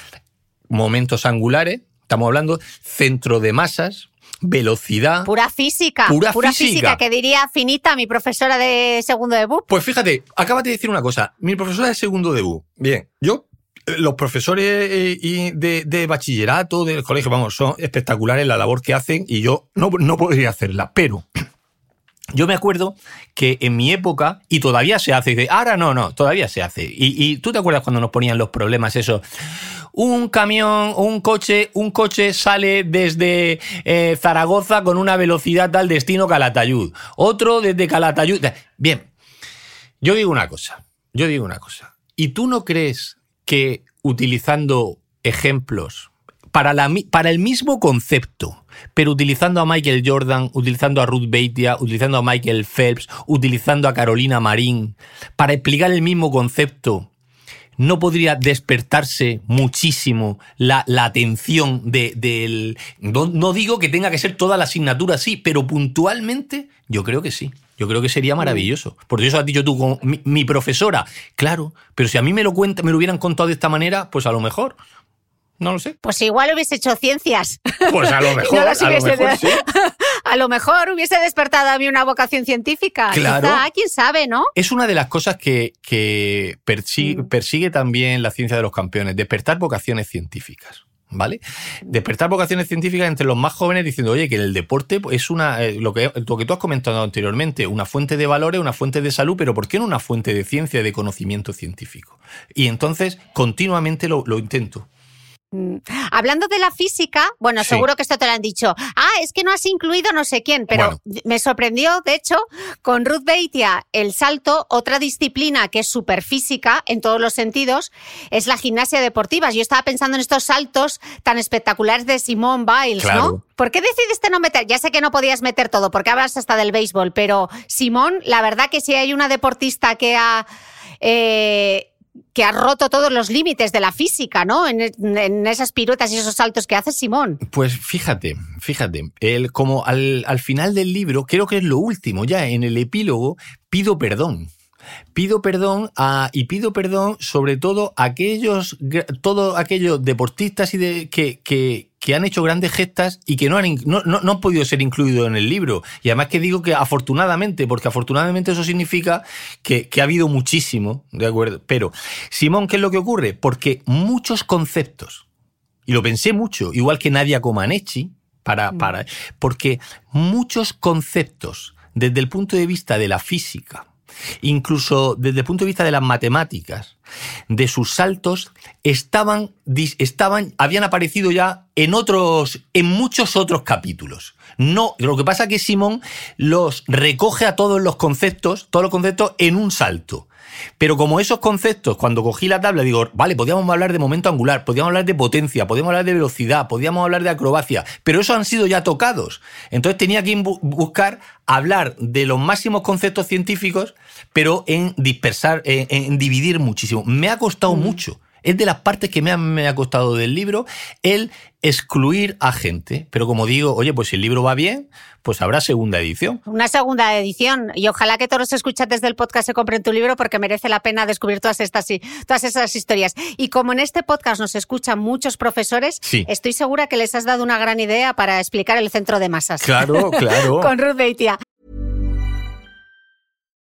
momentos angulares, estamos hablando centro de masas, velocidad. Pura física. Pura física. física. que diría finita mi profesora de segundo de BUP. Pues fíjate, acabas de decir una cosa. Mi profesora de segundo debut. Bien, yo, los profesores eh, de, bachillerato, del colegio, vamos, son espectaculares la labor que hacen y yo no, no podría hacerla. Pero Yo me acuerdo que en mi época, y todavía se hace, y dice, ahora no, no, todavía se hace. Y, tú te acuerdas cuando nos ponían los problemas eso. Un camión, un coche, un coche sale desde eh, Zaragoza con una velocidad al destino Calatayud. Otro desde Calatayud. Bien, yo digo una cosa, yo digo una cosa. ¿Y tú no crees que utilizando ejemplos para, el mismo concepto, pero utilizando a Michael Jordan, utilizando a Ruth Beitia, utilizando a Michael Phelps, utilizando a Carolina Marín, para explicar el mismo concepto, no podría despertarse muchísimo la, atención de, del... No, digo que tenga que ser toda la asignatura así, pero puntualmente yo creo que sí. Yo creo que sería maravilloso. Por eso has dicho tú, mi, mi, profesora, claro, pero si a mí me lo, cuenta, me lo hubieran contado de esta manera, pues a lo mejor. No lo sé. Pues igual hubiese hecho ciencias. Pues a lo mejor, a, lo mejor sí. a lo mejor hubiese despertado a mí una vocación científica. Claro. quién sabe, ¿no? Es una de las cosas que, que persigue, mm. persigue también la ciencia de los campeones, despertar vocaciones científicas. ¿Vale? Despertar vocaciones científicas entre los más jóvenes diciendo, oye, que el deporte es una, eh, lo, que, lo que tú has comentado anteriormente, una fuente de valores, una fuente de salud, pero ¿por qué no una fuente de ciencia de conocimiento científico? Y entonces continuamente lo, lo intento. Mm. Hablando de la física, bueno, seguro que esto te lo han dicho. Ah, es que no has incluido no sé quién, pero me sorprendió, de hecho, con Ruth Beitia, el salto, otra disciplina que es súper física en todos los sentidos, es la gimnasia deportiva. Yo estaba pensando en estos saltos tan espectaculares de Simone Biles, ¿no? ¿Por qué decidiste no meter? Ya sé que no podías meter todo, porque hablas hasta del béisbol, pero Simón, la verdad que si hay una deportista que ha... Eh, que ha roto todos los límites de la física, ¿no? En, esas piruetas y esos saltos que hace Simón. Pues fíjate, fíjate, él como al, al final del libro, creo que es lo último, ya en el epílogo, pido perdón. Pido perdón a, y pido perdón sobre todo a aquellos, todos aquellos deportistas y de, que, que, que han hecho grandes gestas y que no han, no, no, han podido ser incluidos en el libro. Y además que digo que afortunadamente, porque afortunadamente eso significa que, que ha habido muchísimo, ¿de acuerdo? Pero, Simón, ¿qué es lo que ocurre? Porque muchos conceptos, y lo pensé mucho, igual que Nadia Comaneci, para, mm. para, porque muchos conceptos desde el punto de vista de la física, incluso desde el punto de vista de las matemáticas, de sus saltos, estaban, estaban, habían aparecido ya en otros, en muchos otros capítulos. No, lo que pasa es que Simón los recoge a todos los conceptos, todos los conceptos en un salto. Pero como esos conceptos, cuando cogí la tabla, digo, vale, podíamos hablar de momento angular, podíamos hablar de potencia, podíamos hablar de velocidad, podíamos hablar de acrobacia, pero esos han sido ya tocados. Entonces tenía que buscar hablar de los máximos conceptos científicos, pero en dispersar, en, dividir muchísimo. Me ha costado mm. mucho es de las partes que me ha, me ha, costado del libro el excluir a gente. Pero como digo, oye, pues si el libro va bien, pues habrá segunda edición. Una segunda edición. Y ojalá que todos los escuchantes del podcast se compren tu libro porque merece la pena descubrir todas estas todas esas historias. Y como en este podcast nos escuchan muchos profesores, estoy segura que les has dado una gran idea para explicar el centro de masas. Claro, claro. Con Ruth Beitia.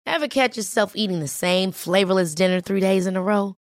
Ever catch yourself eating the same flavorless dinner three days in a row?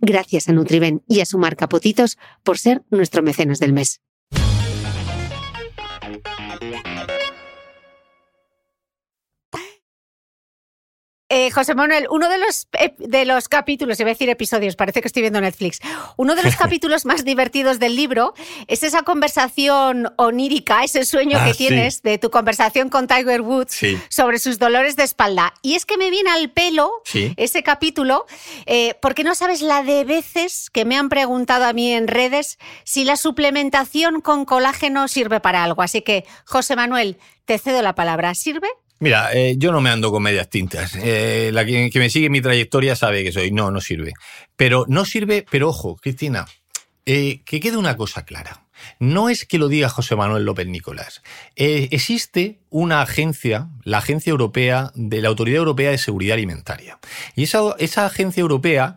Gracias a Nutriben y a su marca Potitos por ser nuestro mecenas del mes. Eh, José Manuel, uno de los, de los capítulos, iba a decir episodios, parece que estoy viendo Netflix, uno de los capítulos más divertidos del libro es esa conversación onírica, ese sueño Ah, que sí. tienes de tu conversación con Tiger Woods Sí. sobre sus dolores de espalda. Y es que me viene al pelo Sí. ese capítulo, eh, porque no sabes la de veces que me han preguntado a mí en redes si la suplementación con colágeno sirve para algo. Así que, José Manuel, te cedo la palabra. ¿Sirve? Mira, eh, yo no me ando con medias tintas. Eh, la que, que me sigue mi trayectoria sabe que soy. No, no sirve. Pero no sirve, pero ojo, Cristina, eh, que quede una cosa clara. No es que lo diga José Manuel López Nicolás. Existe una agencia, la Agencia Europea de la Autoridad Europea de Seguridad Alimentaria. Y esa, esa agencia europea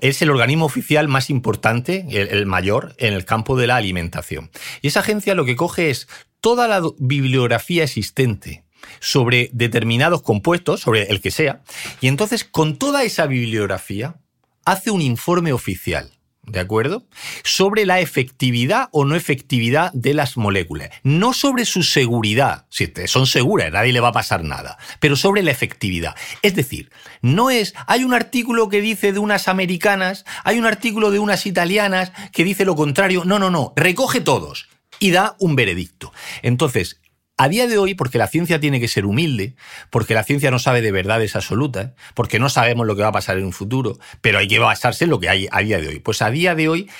es el organismo oficial más importante, el, mayor, en el campo de la alimentación. Y esa agencia lo que coge es toda la bibliografía existente sobre determinados compuestos, sobre el que sea, y entonces con toda esa bibliografía hace un informe oficial. ¿De acuerdo? Sobre la efectividad o no efectividad de las moléculas. No sobre su seguridad, si son seguras, nadie le va a pasar nada, pero sobre la efectividad. Es decir, no es, hay un artículo que dice de unas americanas, hay un artículo de unas italianas que dice lo contrario. No, no, no, recoge todos y da un veredicto. Entonces, a día de hoy, porque la ciencia tiene que ser humilde, porque la ciencia no sabe de verdades absolutas, porque no sabemos lo que va a pasar en un futuro, pero hay que basarse en lo que hay a día de hoy. Pues a día de hoy,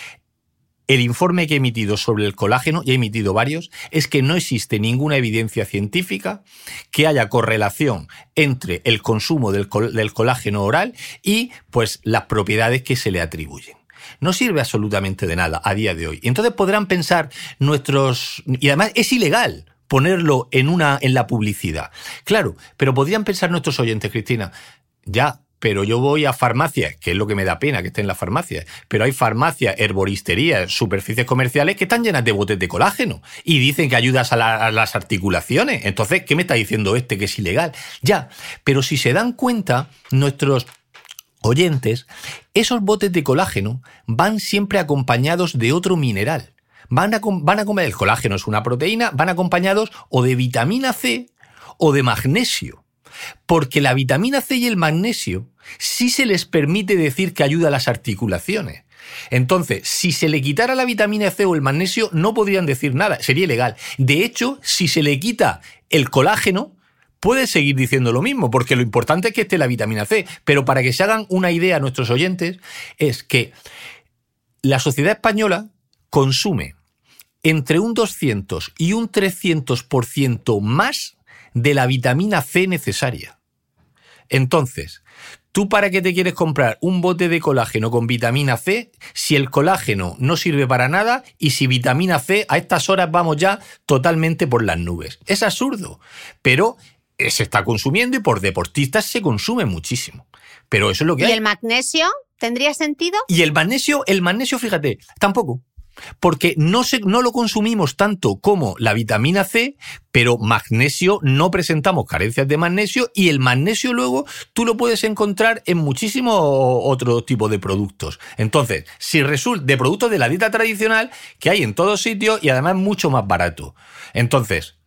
el informe que he emitido sobre el colágeno, y he emitido varios, es que no existe ninguna evidencia científica que haya correlación entre el consumo del, del colágeno oral y pues las propiedades que se le atribuyen. No sirve absolutamente de nada a día de hoy. Entonces podrán pensar nuestros... Y además es ilegal ponerlo en, una, en la publicidad. Claro, pero podrían pensar nuestros oyentes, Cristina, ya, pero yo voy a farmacias, que es lo que me da pena que esté en las farmacias, pero hay farmacias, herboristerías, superficies comerciales que están llenas de botes de colágeno y dicen que ayudas a, a las articulaciones. Entonces, ¿qué me está diciendo este que es ilegal? Ya, pero si se dan cuenta, nuestros oyentes, esos botes de colágeno van siempre acompañados de otro mineral. Van a, comer el colágeno, es una proteína, van acompañados o de vitamina C o de magnesio. Porque la vitamina C y el magnesio sí se les permite decir que ayuda a las articulaciones. Entonces, si se le quitara la vitamina C o el magnesio, no podrían decir nada, sería ilegal. De hecho, si se le quita el colágeno, puede seguir diciendo lo mismo, porque lo importante es que esté la vitamina C. Pero para que se hagan una idea a nuestros oyentes, es que la sociedad española consume entre un 200 y un 300% más de la vitamina C necesaria. Entonces, ¿tú para qué te quieres comprar un bote de colágeno con vitamina C si el colágeno no sirve para nada y si vitamina C a estas horas vamos ya totalmente por las nubes? Es absurdo, pero eh, se está consumiendo y por deportistas se consume muchísimo. Pero eso es lo que ¿Y hay. el magnesio tendría sentido? Y el magnesio, el magnesio, fíjate, tampoco. Porque no, no lo consumimos tanto como la vitamina C, pero magnesio no presentamos carencias de magnesio y el magnesio luego tú lo puedes encontrar en muchísimos otros tipos de productos. Entonces, si resulta de productos de la dieta tradicional que hay en todos sitios y además mucho más barato. Entonces,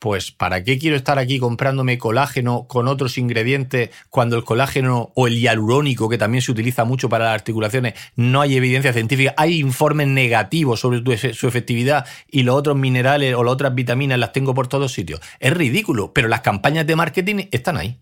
pues ¿para qué quiero estar aquí comprándome colágeno con otros ingredientes cuando el colágeno o el hialurónico, que también se utiliza mucho para las articulaciones, no hay evidencia científica? Hay informes negativos sobre su efectividad y los otros minerales o las otras vitaminas las tengo por todos sitios. Es ridículo, pero las campañas de marketing están ahí.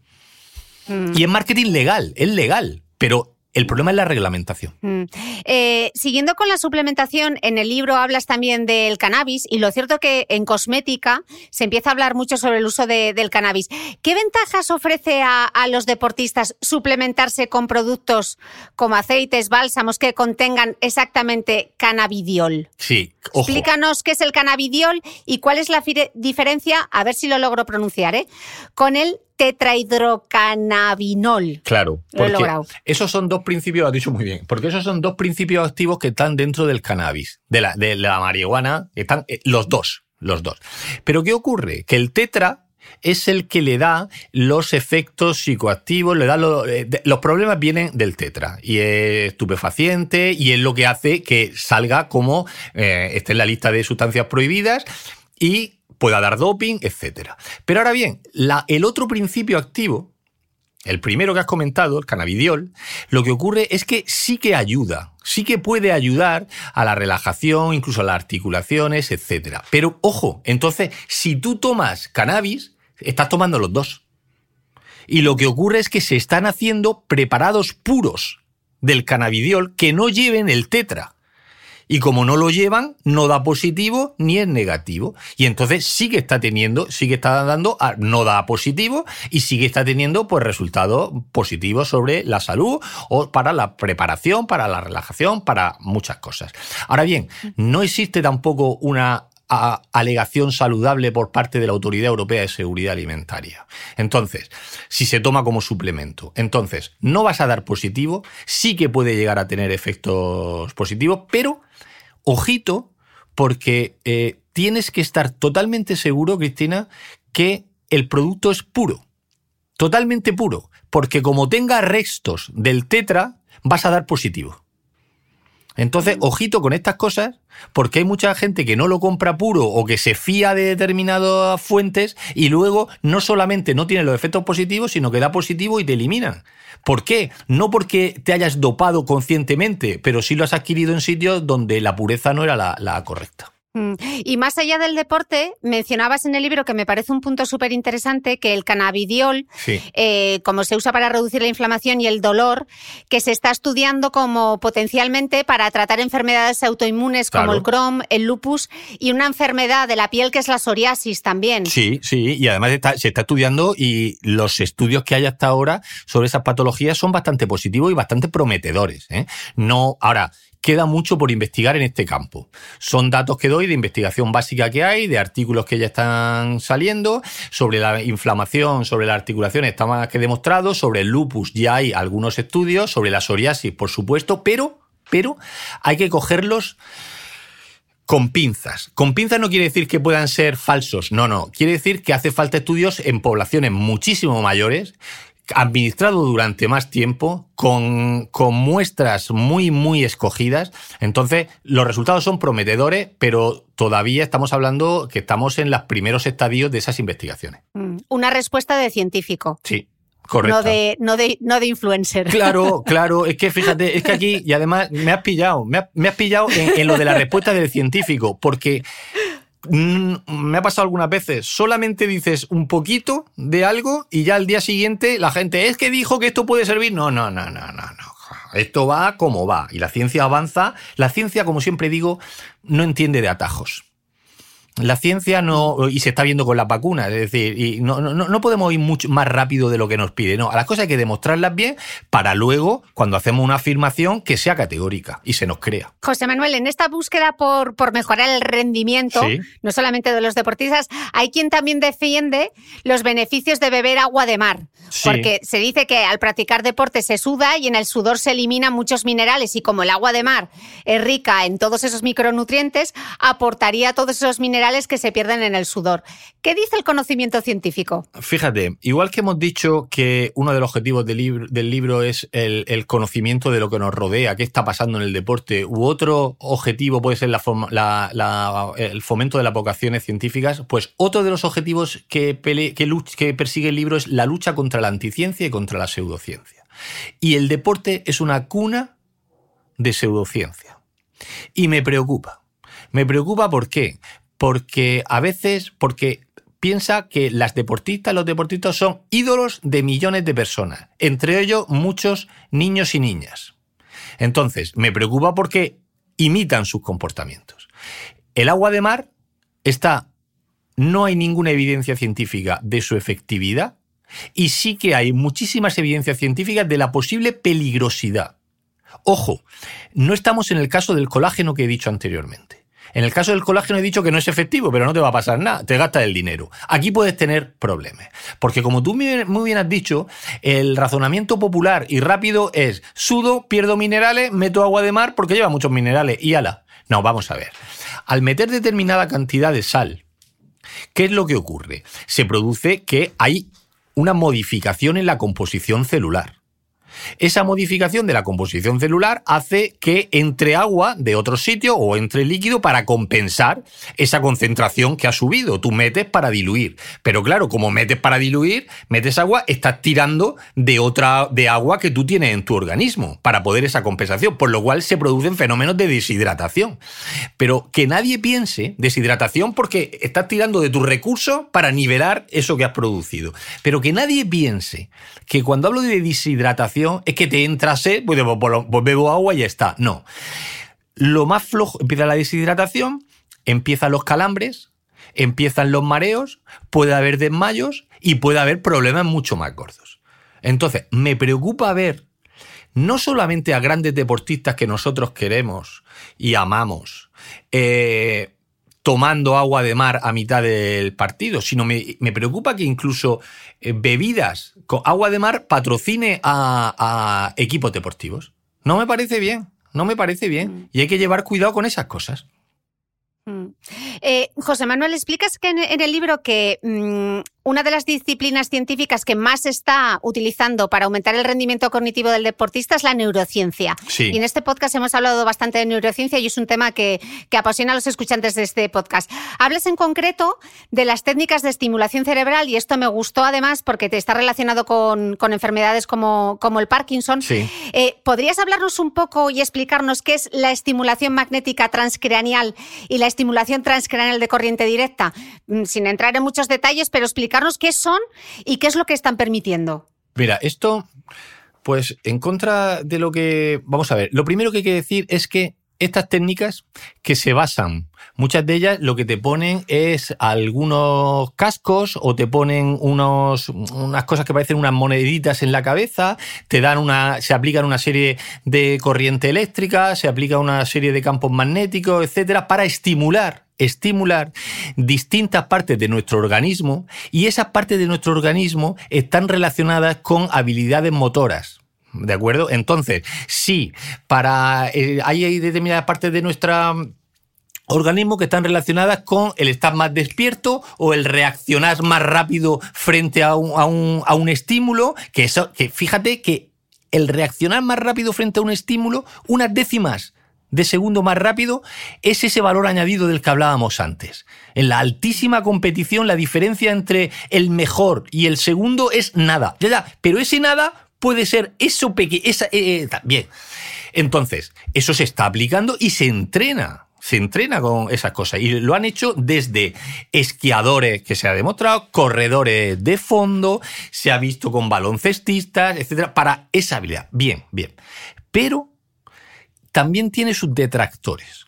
Y es marketing legal, es legal, pero el problema es la reglamentación. Mm. Eh, siguiendo con la suplementación, en el libro hablas también del cannabis y lo cierto que en cosmética se empieza a hablar mucho sobre el uso de- del cannabis. ¿Qué ventajas ofrece a, a los deportistas suplementarse con productos como aceites, bálsamos que contengan exactamente cannabidiol? Sí, ojo. Explícanos qué es el cannabidiol y cuál es la diferencia, a ver si lo logro pronunciar, ¿eh? con el tetrahidrocannabinol. Claro, Lo he logrado. esos son dos principios, lo has dicho muy bien, porque esos son dos principios activos que están dentro del cannabis, de la, de la marihuana, están eh, los dos, los dos. Pero ¿qué ocurre? Que el tetra es el que le da los efectos psicoactivos, le da eh, los problemas vienen del tetra y es estupefaciente y es lo que hace que salga como eh, esté en la lista de sustancias prohibidas y pueda dar doping, etc. Pero ahora bien, el otro principio activo, el primero que has comentado, el cannabidiol, lo que ocurre es que sí que ayuda, sí que puede ayudar a la relajación, incluso a las articulaciones, etc. Pero ojo, entonces, si tú tomas cannabis, estás tomando los dos. Y lo que ocurre es que se están haciendo preparados puros del cannabidiol que no lleven el tetra. Y como no lo llevan, no da positivo ni es negativo. Y entonces sí que está teniendo, sí que está dando, no da positivo y sí que está teniendo pues resultados positivos sobre la salud o para la preparación, para la relajación, para muchas cosas. Ahora bien, no existe tampoco una alegación saludable por parte de la Autoridad Europea de Seguridad Alimentaria. Entonces, si se toma como suplemento, entonces no vas a dar positivo, sí que puede llegar a tener efectos positivos, pero ojito, porque eh, tienes que estar totalmente seguro, Cristina, que el producto es puro, totalmente puro, porque como tenga restos del tetra, vas a dar positivo. Entonces, ojito con estas cosas, porque hay mucha gente que no lo compra puro o que se fía de determinadas fuentes y luego no solamente no tiene los efectos positivos, sino que da positivo y te eliminan. ¿Por qué? No porque te hayas dopado conscientemente, pero sí lo has adquirido en sitios donde la pureza no era la, la correcta. Mm. Y más allá del deporte, mencionabas en el libro que me parece un punto súper interesante que el cannabidiol, eh, como se usa para reducir la inflamación y el dolor, que se está estudiando como potencialmente para tratar enfermedades autoinmunes como el Crohn, el lupus y una enfermedad de la piel que es la psoriasis también. Sí, sí, y además se está estudiando y los estudios que hay hasta ahora sobre esas patologías son bastante positivos y bastante prometedores. ¿eh? No, ahora, queda mucho por investigar en este campo. Son datos que doy de investigación básica que hay, de artículos que ya están saliendo, sobre la inflamación, sobre la articulación está más que demostrado, sobre el lupus ya hay algunos estudios, sobre la psoriasis, por supuesto, pero, pero hay que cogerlos con pinzas. Con pinzas no quiere decir que puedan ser falsos, no, no. Quiere decir que hace falta estudios en poblaciones muchísimo mayores administrado durante más tiempo, con, con, muestras muy, muy escogidas. Entonces, los resultados son prometedores, pero todavía estamos hablando que estamos en los primeros estadios de esas investigaciones. Mm, una respuesta de científico. Sí. Correcto. No de, no, de, no de influencer. Claro, claro. Es que fíjate, es que aquí, y además me has pillado, me, has, pillado en, en, lo de la respuesta del científico, porque me ha pasado algunas veces, solamente dices un poquito de algo y ya al día siguiente la gente es que dijo que esto puede servir. No, no, no, no, no, no. Esto va como va y la ciencia avanza. La ciencia, como siempre digo, no entiende de atajos. La ciencia no, y se está viendo con las vacunas, es decir, y no, no, no, podemos ir mucho más rápido de lo que nos pide. No, a las cosas hay que demostrarlas bien para luego, cuando hacemos una afirmación, que sea categórica y se nos crea. José Manuel, en esta búsqueda por, por mejorar el rendimiento, no solamente de los deportistas, hay quien también defiende los beneficios de beber agua de mar. Porque se dice que al practicar deporte se suda y en el sudor se eliminan muchos minerales y como el agua de mar es rica en todos esos micronutrientes, aportaría todos esos minerales que se pierden en el sudor. ¿Qué dice el conocimiento científico? Fíjate, igual que hemos dicho que uno de los objetivos del libro, del libro es el, conocimiento de lo que nos rodea, qué está pasando en el deporte, u otro objetivo puede ser el fomento de las vocaciones científicas, pues otro de los objetivos que, que persigue el libro es la lucha contra la anticiencia y contra la pseudociencia. Y el deporte es una cuna de pseudociencia. Y me preocupa. Me preocupa ¿por qué? Porque a veces, porque piensa que las deportistas, los deportistas son ídolos de millones de personas, entre ellos muchos niños y niñas. Entonces, me preocupa porque imitan sus comportamientos. El agua de mar está, no hay ninguna evidencia científica de su efectividad y sí que hay muchísimas evidencias científicas de la posible peligrosidad. Ojo, no estamos en el caso del colágeno que he dicho anteriormente. En el caso del colágeno he dicho que no es efectivo, pero no te va a pasar nada, te gastas el dinero. Aquí puedes tener problemas. Porque como tú muy bien has dicho, el razonamiento popular y rápido es sudo, pierdo minerales, meto agua de mar porque lleva muchos minerales y ala. No, vamos a ver. Al meter determinada cantidad de sal ¿Qué es lo que ocurre? Se produce que hay una modificación en la composición celular. Esa modificación de la composición celular hace que entre agua de otro sitio o entre líquido para compensar esa concentración que ha subido. Tú metes para diluir. Pero claro, como metes para diluir, metes agua, estás tirando de otra de agua que tú tienes en tu organismo para poder esa compensación, por lo cual se producen fenómenos de deshidratación. Pero que nadie piense deshidratación porque estás tirando de tus recursos para nivelar eso que has producido. Pero que nadie piense que cuando hablo de deshidratación es que te entra sed, pues, pues, pues, bebo agua y ya está. No. Lo más flojo, empieza la deshidratación, empiezan los calambres, empiezan los mareos, puede haber desmayos y puede haber problemas mucho más gordos. Entonces, me preocupa ver no solamente a grandes deportistas que nosotros queremos y amamos, eh, tomando agua de mar a mitad del partido, sino me, preocupa que incluso eh, bebidas con agua de mar patrocine a, a equipos deportivos. No me parece bien, no me parece bien. Mm. Y hay que llevar cuidado con esas cosas. Mm. Eh, José Manuel, explicas que en, el libro que mm, una de las disciplinas científicas que más se está utilizando para aumentar el rendimiento cognitivo del deportista es la neurociencia. Y en este podcast hemos hablado bastante de neurociencia y es un tema que, apasiona a los escuchantes de este podcast. Hablas en concreto de las técnicas de estimulación cerebral y esto me gustó además porque te está relacionado con, enfermedades como, como, el Parkinson. Eh, ¿Podrías hablarnos un poco y explicarnos qué es la estimulación magnética transcraneal y la estimulación transcraneal de corriente directa? Mm, sin entrar en muchos detalles, pero explicar qué son y qué es lo que están permitiendo. Mira, esto, pues en contra de lo que... Vamos a ver, lo primero que hay que decir es que estas técnicas que se basan, muchas de ellas lo que te ponen es algunos cascos o te ponen unos, unas cosas que parecen unas moneditas en la cabeza, te dan una, se aplican una serie de corriente eléctrica, se aplica una serie de campos magnéticos, etcétera, para estimular estimular distintas partes de nuestro organismo y esas partes de nuestro organismo están relacionadas con habilidades motoras. ¿De acuerdo? Entonces, sí, para eh, hay determinadas partes de nuestro organismo que están relacionadas con el estar más despierto o el reaccionar más rápido frente a un, a un, a un estímulo, que eso, que fíjate que el reaccionar más rápido frente a un estímulo, unas décimas de segundo más rápido es ese valor añadido del que hablábamos antes. En la altísima competición la diferencia entre el mejor y el segundo es nada. Ya, ya, pero ese nada puede ser eso pequeño. Eh, eh, bien. Entonces, eso se está aplicando y se entrena. Se entrena con esas cosas. Y lo han hecho desde esquiadores, que se ha demostrado, corredores de fondo, se ha visto con baloncestistas, etcétera, para esa habilidad. Bien, bien. Pero también tiene sus detractores.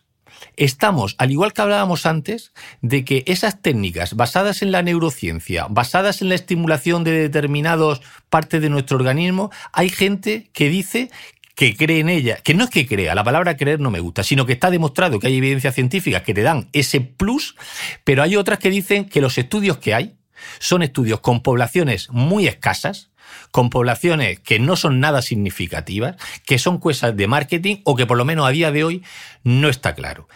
Estamos, al igual que hablábamos antes, de que esas técnicas basadas en la neurociencia, basadas en la estimulación de determinadas partes de nuestro organismo, hay gente que dice que cree en ella, que no es que crea, la palabra creer no me gusta, sino que está demostrado que hay evidencias científicas que te dan ese plus, pero hay otras que dicen que los estudios que hay son estudios con poblaciones muy escasas, con poblaciones que no son nada significativas, que son cosas de marketing o que por lo menos a día de hoy no está claro.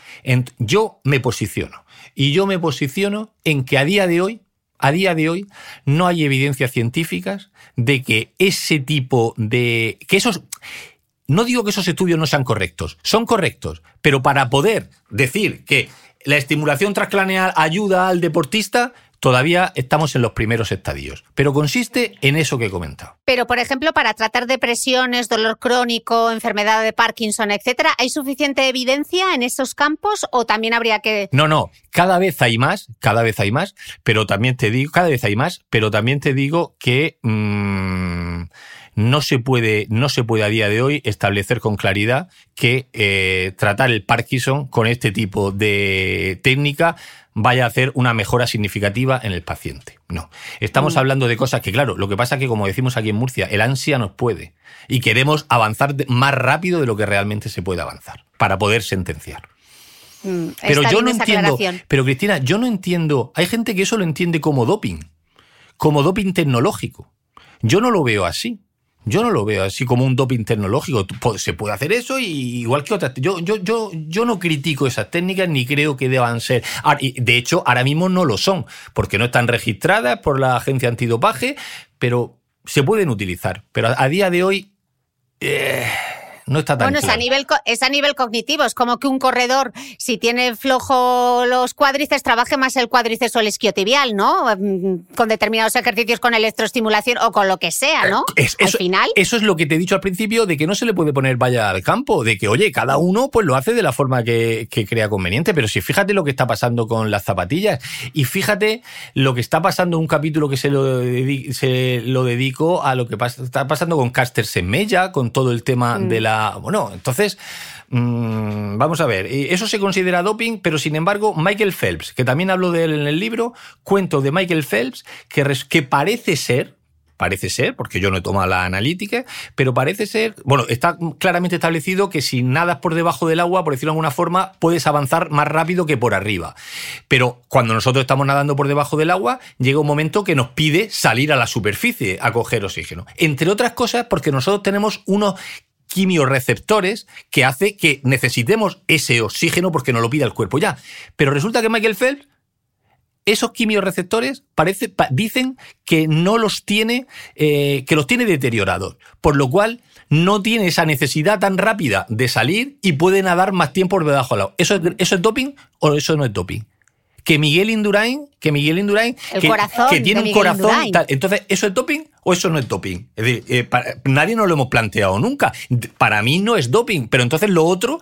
yo me posiciono y yo me posiciono en que a día de hoy a día de hoy no hay evidencias científicas de que ese tipo de que esos no digo que esos estudios no sean correctos, son correctos, pero para poder decir que la estimulación transcraneal ayuda al deportista, todavía estamos en los primeros estadios, pero consiste en eso que he comentado. Pero, por ejemplo, para tratar depresiones, dolor crónico, enfermedad de Parkinson, etcétera, ¿hay suficiente evidencia en esos campos o también habría que...? No, no, cada vez hay más, cada vez hay más, pero también te digo, cada vez hay más, pero también te digo que... Mm, no se puede, no se puede a día de hoy establecer con claridad que eh, tratar el Parkinson con este tipo de técnica vaya a hacer una mejora significativa en el paciente. No. Estamos mm. hablando de cosas que, claro, lo que pasa es que, como decimos aquí en Murcia, el ansia nos puede. Y queremos avanzar más rápido de lo que realmente se puede avanzar para poder sentenciar. Mm, pero yo no entiendo. Pero Cristina, yo no entiendo. Hay gente que eso lo entiende como doping, como doping tecnológico. Yo no lo veo así. Yo no lo veo así como un doping tecnológico. Se puede hacer eso y igual que otras. Yo, yo, yo, yo no critico esas técnicas ni creo que deban ser. De hecho, ahora mismo no lo son, porque no están registradas por la agencia antidopaje, pero se pueden utilizar. Pero a día de hoy. Eh, no está tan Bueno, es a, nivel, es a nivel cognitivo. Es como que un corredor, si tiene flojo los cuádriceps, trabaje más el cuádriceps o el isquiotibial, ¿no? Mm, con determinados ejercicios con electroestimulación o con lo que sea, ¿no? Eh, es, al eso, final. Eso es lo que te he dicho al principio, de que no se le puede poner vaya al campo, de que, oye, cada uno pues lo hace de la forma que, que crea conveniente. Pero si fíjate lo que está pasando con las zapatillas y fíjate lo que está pasando en un capítulo que se lo, dedico, se lo dedico a lo que pasa, está pasando con Caster Semella, con todo el tema mm. de la bueno, entonces... Mmm, vamos a ver, eso se considera doping, pero sin embargo Michael Phelps, que también hablo de él en el libro, cuento de Michael Phelps que, que parece ser, parece ser, porque yo no he tomado la analítica, pero parece ser, bueno, está claramente establecido que si nadas por debajo del agua, por decirlo de alguna forma, puedes avanzar más rápido que por arriba. Pero cuando nosotros estamos nadando por debajo del agua, llega un momento que nos pide salir a la superficie a coger oxígeno. Entre otras cosas, porque nosotros tenemos unos quimioreceptores que hace que necesitemos ese oxígeno porque nos lo pide el cuerpo ya. Pero resulta que Michael Phelps, esos quimioreceptores parece, dicen que no los tiene, eh, que los tiene deteriorados, por lo cual no tiene esa necesidad tan rápida de salir y puede nadar más tiempo por debajo del agua. ¿Eso, ¿Eso es doping o eso no es doping? Que Miguel Indurain, que Miguel Indurain, que, que, tiene un corazón. Tal. Entonces, ¿eso es doping o eso no es doping? Es decir, eh, para, nadie nos lo hemos planteado nunca. Para mí no es doping, pero entonces lo otro,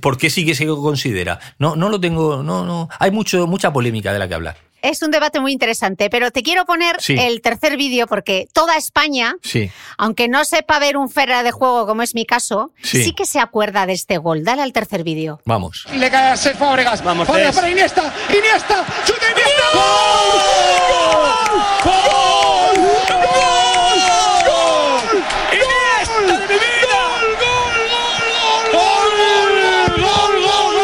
¿por qué sí que se considera? No, no lo tengo, no, no. Hay mucho, mucha polémica de la que hablar es un debate muy interesante, pero te quiero poner sí. el tercer vídeo porque toda España, sí. aunque no sepa ver un Ferra de juego como es mi caso, sí. sí que se acuerda de este gol. Dale al tercer vídeo. Vamos. Le cae a Cesc Fábregas. Vamos, Fábregas para Iniesta. Iniesta. ¡Chuta Iniesta! ¡Gol! ¡Gol! ¡Gol! ¡Gol! ¡Iniesta de mi vida! ¡Gol! ¡Gol! ¡Gol!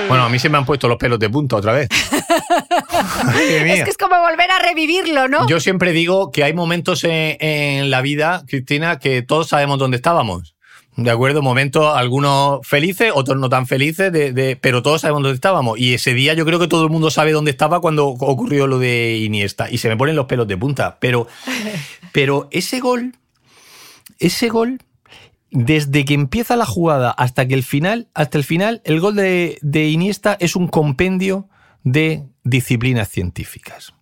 ¡Gol! Bueno, a mí se me han puesto los pelos de punta otra vez. es que es como volver a revivirlo, ¿no? Yo siempre digo que hay momentos en, en, la vida, Cristina, que todos sabemos dónde estábamos. ¿De acuerdo? Momentos, algunos felices, otros no tan felices, de, de, pero todos sabemos dónde estábamos. Y ese día yo creo que todo el mundo sabe dónde estaba cuando ocurrió lo de Iniesta. Y se me ponen los pelos de punta. Pero, pero ese gol, ese gol desde que empieza la jugada hasta que el final, hasta el final, el gol de, de, Iniesta es un compendio de disciplinas científicas.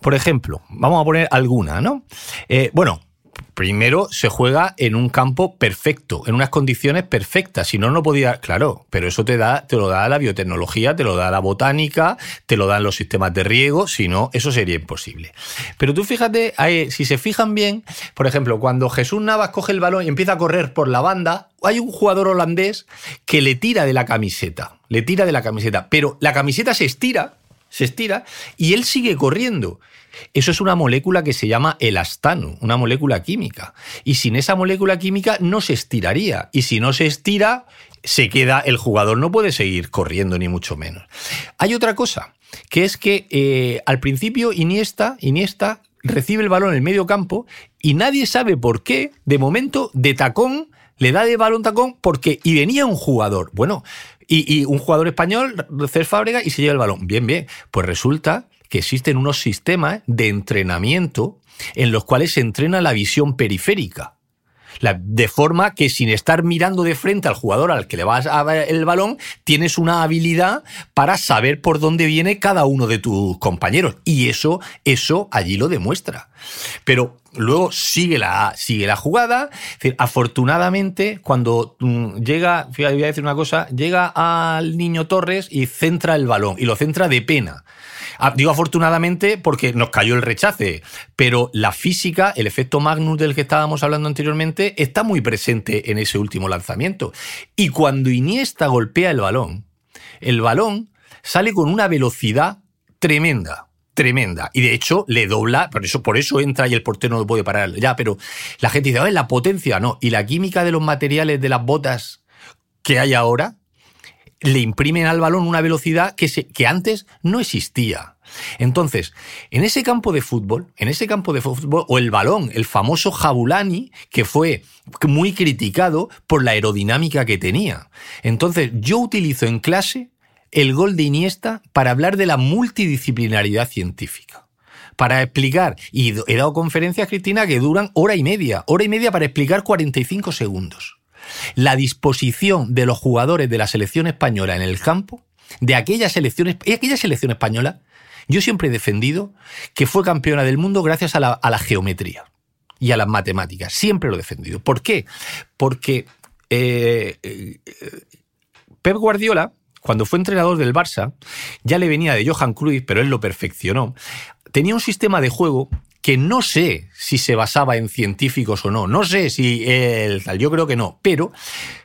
Por ejemplo, vamos a poner alguna, ¿no? Eh, bueno, primero se juega en un campo perfecto, en unas condiciones perfectas. Si no, no podía. Claro, pero eso te da, te lo da la biotecnología, te lo da la botánica, te lo dan los sistemas de riego. Si no, eso sería imposible. Pero tú fíjate, si se fijan bien, por ejemplo, cuando Jesús Navas coge el balón y empieza a correr por la banda, hay un jugador holandés que le tira de la camiseta. Le tira de la camiseta. Pero la camiseta se estira se estira y él sigue corriendo. Eso es una molécula que se llama elastano, una molécula química. Y sin esa molécula química no se estiraría. Y si no se estira, se queda, el jugador no puede seguir corriendo ni mucho menos. Hay otra cosa, que es que eh, al principio Iniesta, Iniesta recibe el balón en el medio campo y nadie sabe por qué, de momento, de tacón, le da de balón tacón porque y venía un jugador. Bueno, y, y un jugador español, Cés Fábrega, y se lleva el balón. Bien, bien. Pues resulta que existen unos sistemas de entrenamiento en los cuales se entrena la visión periférica. De forma que sin estar mirando de frente al jugador al que le vas a el balón, tienes una habilidad para saber por dónde viene cada uno de tus compañeros. Y eso, eso allí lo demuestra. Pero luego sigue la, sigue la jugada. Afortunadamente, cuando mm, llega, voy a decir una cosa, llega al niño Torres y centra el balón, y lo centra de pena. Digo afortunadamente porque nos cayó el rechace, pero la física, el efecto Magnus del que estábamos hablando anteriormente, está muy presente en ese último lanzamiento. Y cuando Iniesta golpea el balón, el balón sale con una velocidad tremenda tremenda. Y de hecho le dobla, por eso, por eso entra y el portero no lo puede parar. Ya, pero la gente dice, la potencia, no. Y la química de los materiales de las botas que hay ahora le imprimen al balón una velocidad que, se, que antes no existía. Entonces, en ese campo de fútbol, en ese campo de fútbol, o el balón, el famoso Jabulani, que fue muy criticado por la aerodinámica que tenía. Entonces, yo utilizo en clase el gol de Iniesta para hablar de la multidisciplinaridad científica. Para explicar, y he dado conferencias, Cristina, que duran hora y media, hora y media para explicar 45 segundos. La disposición de los jugadores de la selección española en el campo, de aquella selección, aquella selección española, yo siempre he defendido que fue campeona del mundo gracias a la, a la geometría y a las matemáticas. Siempre lo he defendido. ¿Por qué? Porque eh, eh, Pep Guardiola, cuando fue entrenador del Barça, ya le venía de Johan Cruyff, pero él lo perfeccionó. Tenía un sistema de juego que no sé si se basaba en científicos o no, no sé si el tal, yo creo que no, pero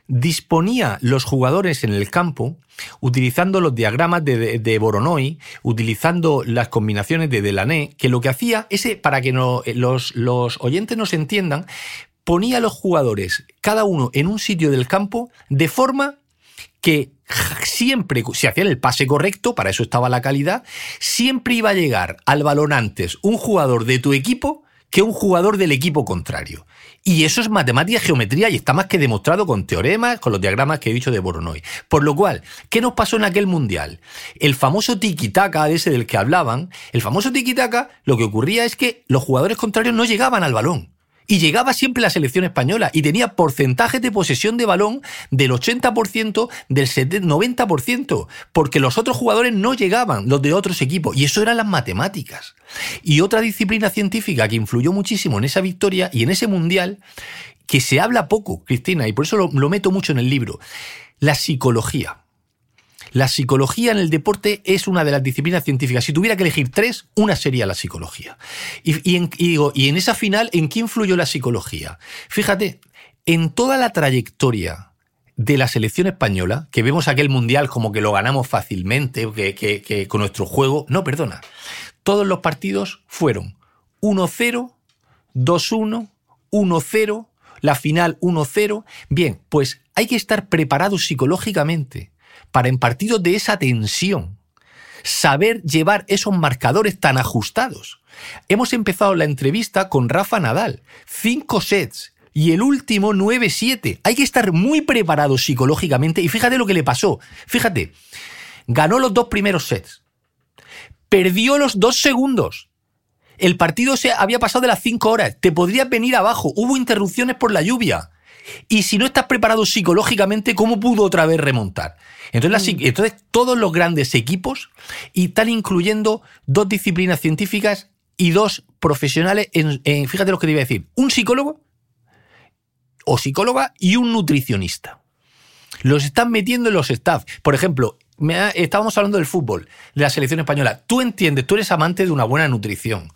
disponía los jugadores en el campo utilizando los diagramas de, de, Voronoi, utilizando las combinaciones de Delané, que lo que hacía, ese, para que no, los, los oyentes nos entiendan, ponía a los jugadores, cada uno en un sitio del campo, de forma que siempre, si hacían el pase correcto, para eso estaba la calidad, siempre iba a llegar al balón antes un jugador de tu equipo que un jugador del equipo contrario. Y eso es matemática, geometría y está más que demostrado con teoremas, con los diagramas que he dicho de Voronoi. Por lo cual, ¿qué nos pasó en aquel mundial? El famoso tiki-taka ese del que hablaban, el famoso tiki-taka, lo que ocurría es que los jugadores contrarios no llegaban al balón. Y llegaba siempre la selección española y tenía porcentajes de posesión de balón del 80%, del 90%, porque los otros jugadores no llegaban, los de otros equipos. Y eso eran las matemáticas. Y otra disciplina científica que influyó muchísimo en esa victoria y en ese mundial, que se habla poco, Cristina, y por eso lo, lo meto mucho en el libro, la psicología. La psicología en el deporte es una de las disciplinas científicas. Si tuviera que elegir tres, una sería la psicología. Y, en, digo, y en esa final, ¿en qué influyó la psicología? Fíjate, en toda la trayectoria de la selección española, que vemos aquel mundial como que lo ganamos fácilmente, que, que con nuestro juego, no, perdona, todos los partidos fueron 1-0, 2-1, 1-0, la final 1-0. Bien, pues hay que estar preparados psicológicamente para en partidos de esa tensión saber llevar esos marcadores tan ajustados. Hemos empezado la entrevista con Rafa Nadal, cinco sets, y el último 9-7. Hay que estar muy preparado psicológicamente y fíjate lo que le pasó. Fíjate, ganó los dos primeros sets, perdió los dos segundos. El partido se había pasado de las cinco horas, te podrías venir abajo, hubo interrupciones por la lluvia. Y si no estás preparado psicológicamente, ¿cómo pudo otra vez remontar? Entonces, mm. entonces todos los grandes equipos y están incluyendo dos disciplinas científicas y dos profesionales en, fíjate lo que te iba a decir, un psicólogo o psicóloga y un nutricionista. Los están metiendo en los staff. Por ejemplo, estábamos hablando del fútbol, de la selección española. Tú entiendes, tú eres amante de una buena nutrición.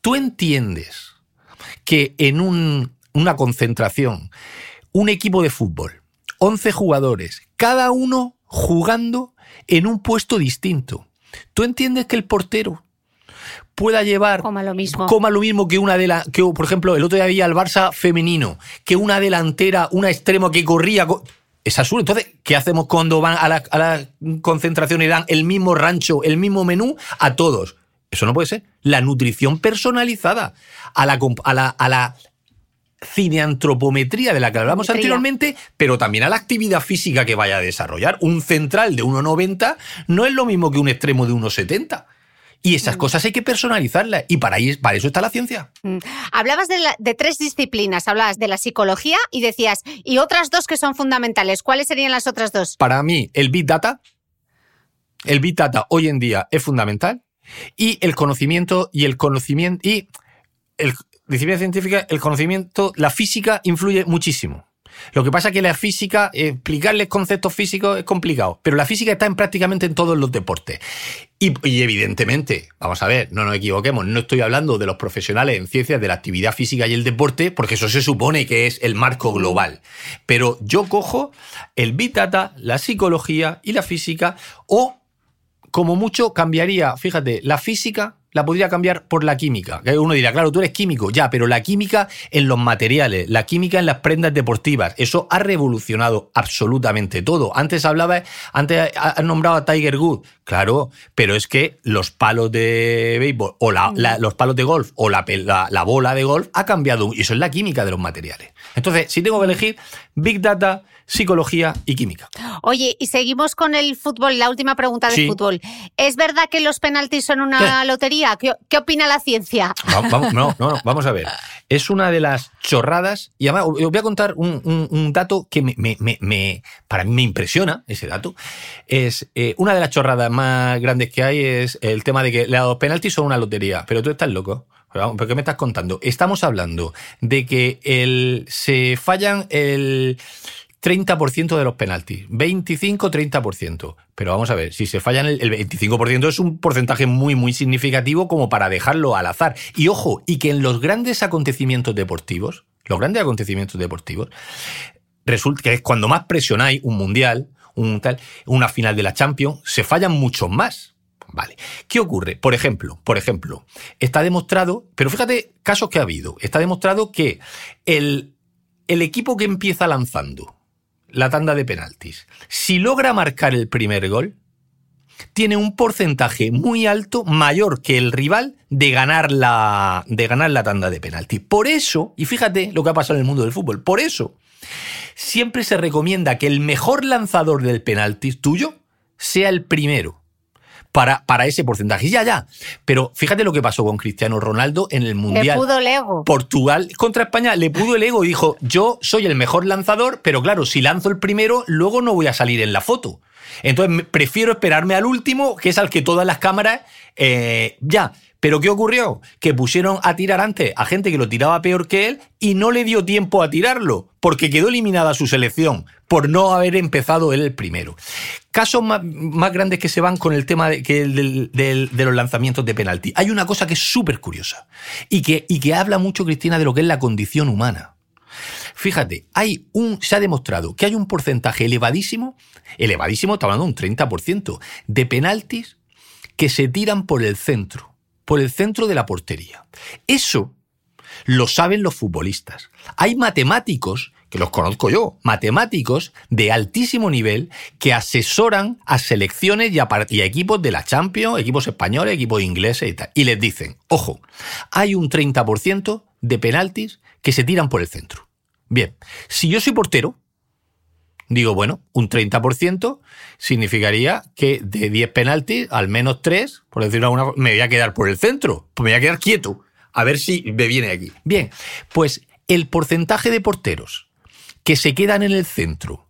Tú entiendes que en un, una concentración un equipo de fútbol, 11 jugadores, cada uno jugando en un puesto distinto. ¿Tú entiendes que el portero pueda llevar coma lo mismo, coma lo mismo que una de la que por ejemplo el otro día había el Barça femenino, que una delantera, una extremo que corría es absurdo. Entonces, ¿qué hacemos cuando van a la, a la concentración y dan el mismo rancho, el mismo menú a todos? Eso no puede ser. La nutrición personalizada a la, a la, a la cineantropometría de la que hablamos anteriormente, pero también a la actividad física que vaya a desarrollar. Un central de 1,90 no es lo mismo que un extremo de 1,70. Y esas mm. cosas hay que personalizarlas. Y para, ahí, para eso está la ciencia. Mm. Hablabas de, de, tres disciplinas. Hablabas de la psicología y decías, y otras dos que son fundamentales. ¿Cuáles serían las otras dos? Para mí, el Big Data. El Big Data hoy en día es fundamental. Y el conocimiento y el conocimiento. Y el, disciplina científica, el conocimiento, la física influye muchísimo. Lo que pasa es que la física, explicarles conceptos físicos es complicado, pero la física está en prácticamente en todos los deportes. Y, y, evidentemente, vamos a ver, no nos equivoquemos, no estoy hablando de los profesionales en ciencias de la actividad física y el deporte, porque eso se supone que es el marco global. Pero yo cojo el Big Data, la psicología y la física, o como mucho cambiaría, fíjate, la física la podría cambiar por la química. Uno dirá, claro, tú eres químico, ya, pero la química en los materiales, la química en las prendas deportivas, eso ha revolucionado absolutamente todo. Antes hablaba, antes has nombrado a Tiger Wood, claro, pero es que los palos de béisbol o los palos de golf o la- la bola de golf ha cambiado y eso es la química de los materiales. Entonces, si tengo que elegir, Big Data, psicología y química. Oye, y seguimos con el fútbol, la última pregunta de Sí. fútbol. ¿Es verdad que los penaltis son una lotería? ¿Qué, qué opina la ciencia? Va- no, no, no, vamos a ver. Es una de las chorradas, y además os voy a contar un, un- un dato que me, me- me- me- para mí me impresiona, ese dato. Es eh, una de las chorradas más grandes que hay es el tema de que los penaltis son una lotería, pero tú estás loco. Pero vamos, ¿Pero qué me estás contando? Estamos hablando de que el, se fallan el 30% de los penaltis, 25-30%. Pero vamos a ver, si se fallan el, el 25% es un porcentaje muy, muy significativo como para dejarlo al azar. Y ojo, y que en los grandes acontecimientos deportivos, los grandes acontecimientos deportivos, resulta que es cuando más presionáis un mundial, un tal, una final de la Champions, se fallan muchos más. Vale. ¿Qué ocurre? Por ejemplo, por ejemplo, está demostrado, pero fíjate casos que ha habido, está demostrado que el, el equipo que empieza lanzando la tanda de penaltis, si logra marcar el primer gol, tiene un porcentaje muy alto, mayor que el rival, de ganar la, de ganar la tanda de penaltis. Por eso, y fíjate lo que ha pasado en el mundo del fútbol, por eso siempre se recomienda que el mejor lanzador del penalti tuyo sea el primero. Para, para ese porcentaje. Ya, ya. Pero fíjate lo que pasó con Cristiano Ronaldo en el Le Mundial. pudo el ego. Portugal contra España le pudo el ego y dijo, yo soy el mejor lanzador, pero claro, si lanzo el primero, luego no voy a salir en la foto. Entonces prefiero esperarme al último, que es al que todas las cámaras eh, ya. Pero ¿qué ocurrió? Que pusieron a tirar antes a gente que lo tiraba peor que él y no le dio tiempo a tirarlo, porque quedó eliminada su selección por no haber empezado él el primero. Casos más, grandes que se van con el tema de los lanzamientos de penalti. Hay una cosa que es súper curiosa y que, y que habla mucho, Cristina, de lo que es la condición humana. Fíjate, hay un, se ha demostrado que hay un porcentaje elevadísimo, elevadísimo, está hablando de un 30%, de penaltis que se tiran por el centro, por el centro de la portería. Eso lo saben los futbolistas. Hay matemáticos, que los conozco yo, matemáticos de altísimo nivel que asesoran a selecciones y a, equipos de la Champions, equipos españoles, equipos ingleses y tal. Y les dicen, ojo, hay un 30% de penaltis que se tiran por el centro. Bien, si yo soy portero, digo, bueno, un 30% significaría que de 10 penaltis, al menos 3, por decirlo de alguna forma, me voy a quedar por el centro, pues me voy a quedar quieto, a ver si me viene aquí. Bien, pues el porcentaje de porteros que se quedan en el centro,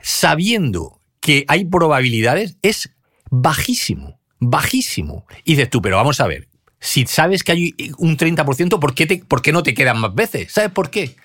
sabiendo que hay probabilidades, es bajísimo, bajísimo. Y dices tú, pero vamos a ver, si sabes que hay un 30%, ¿por qué, te- por qué no te quedan más veces? ¿Sabes por qué?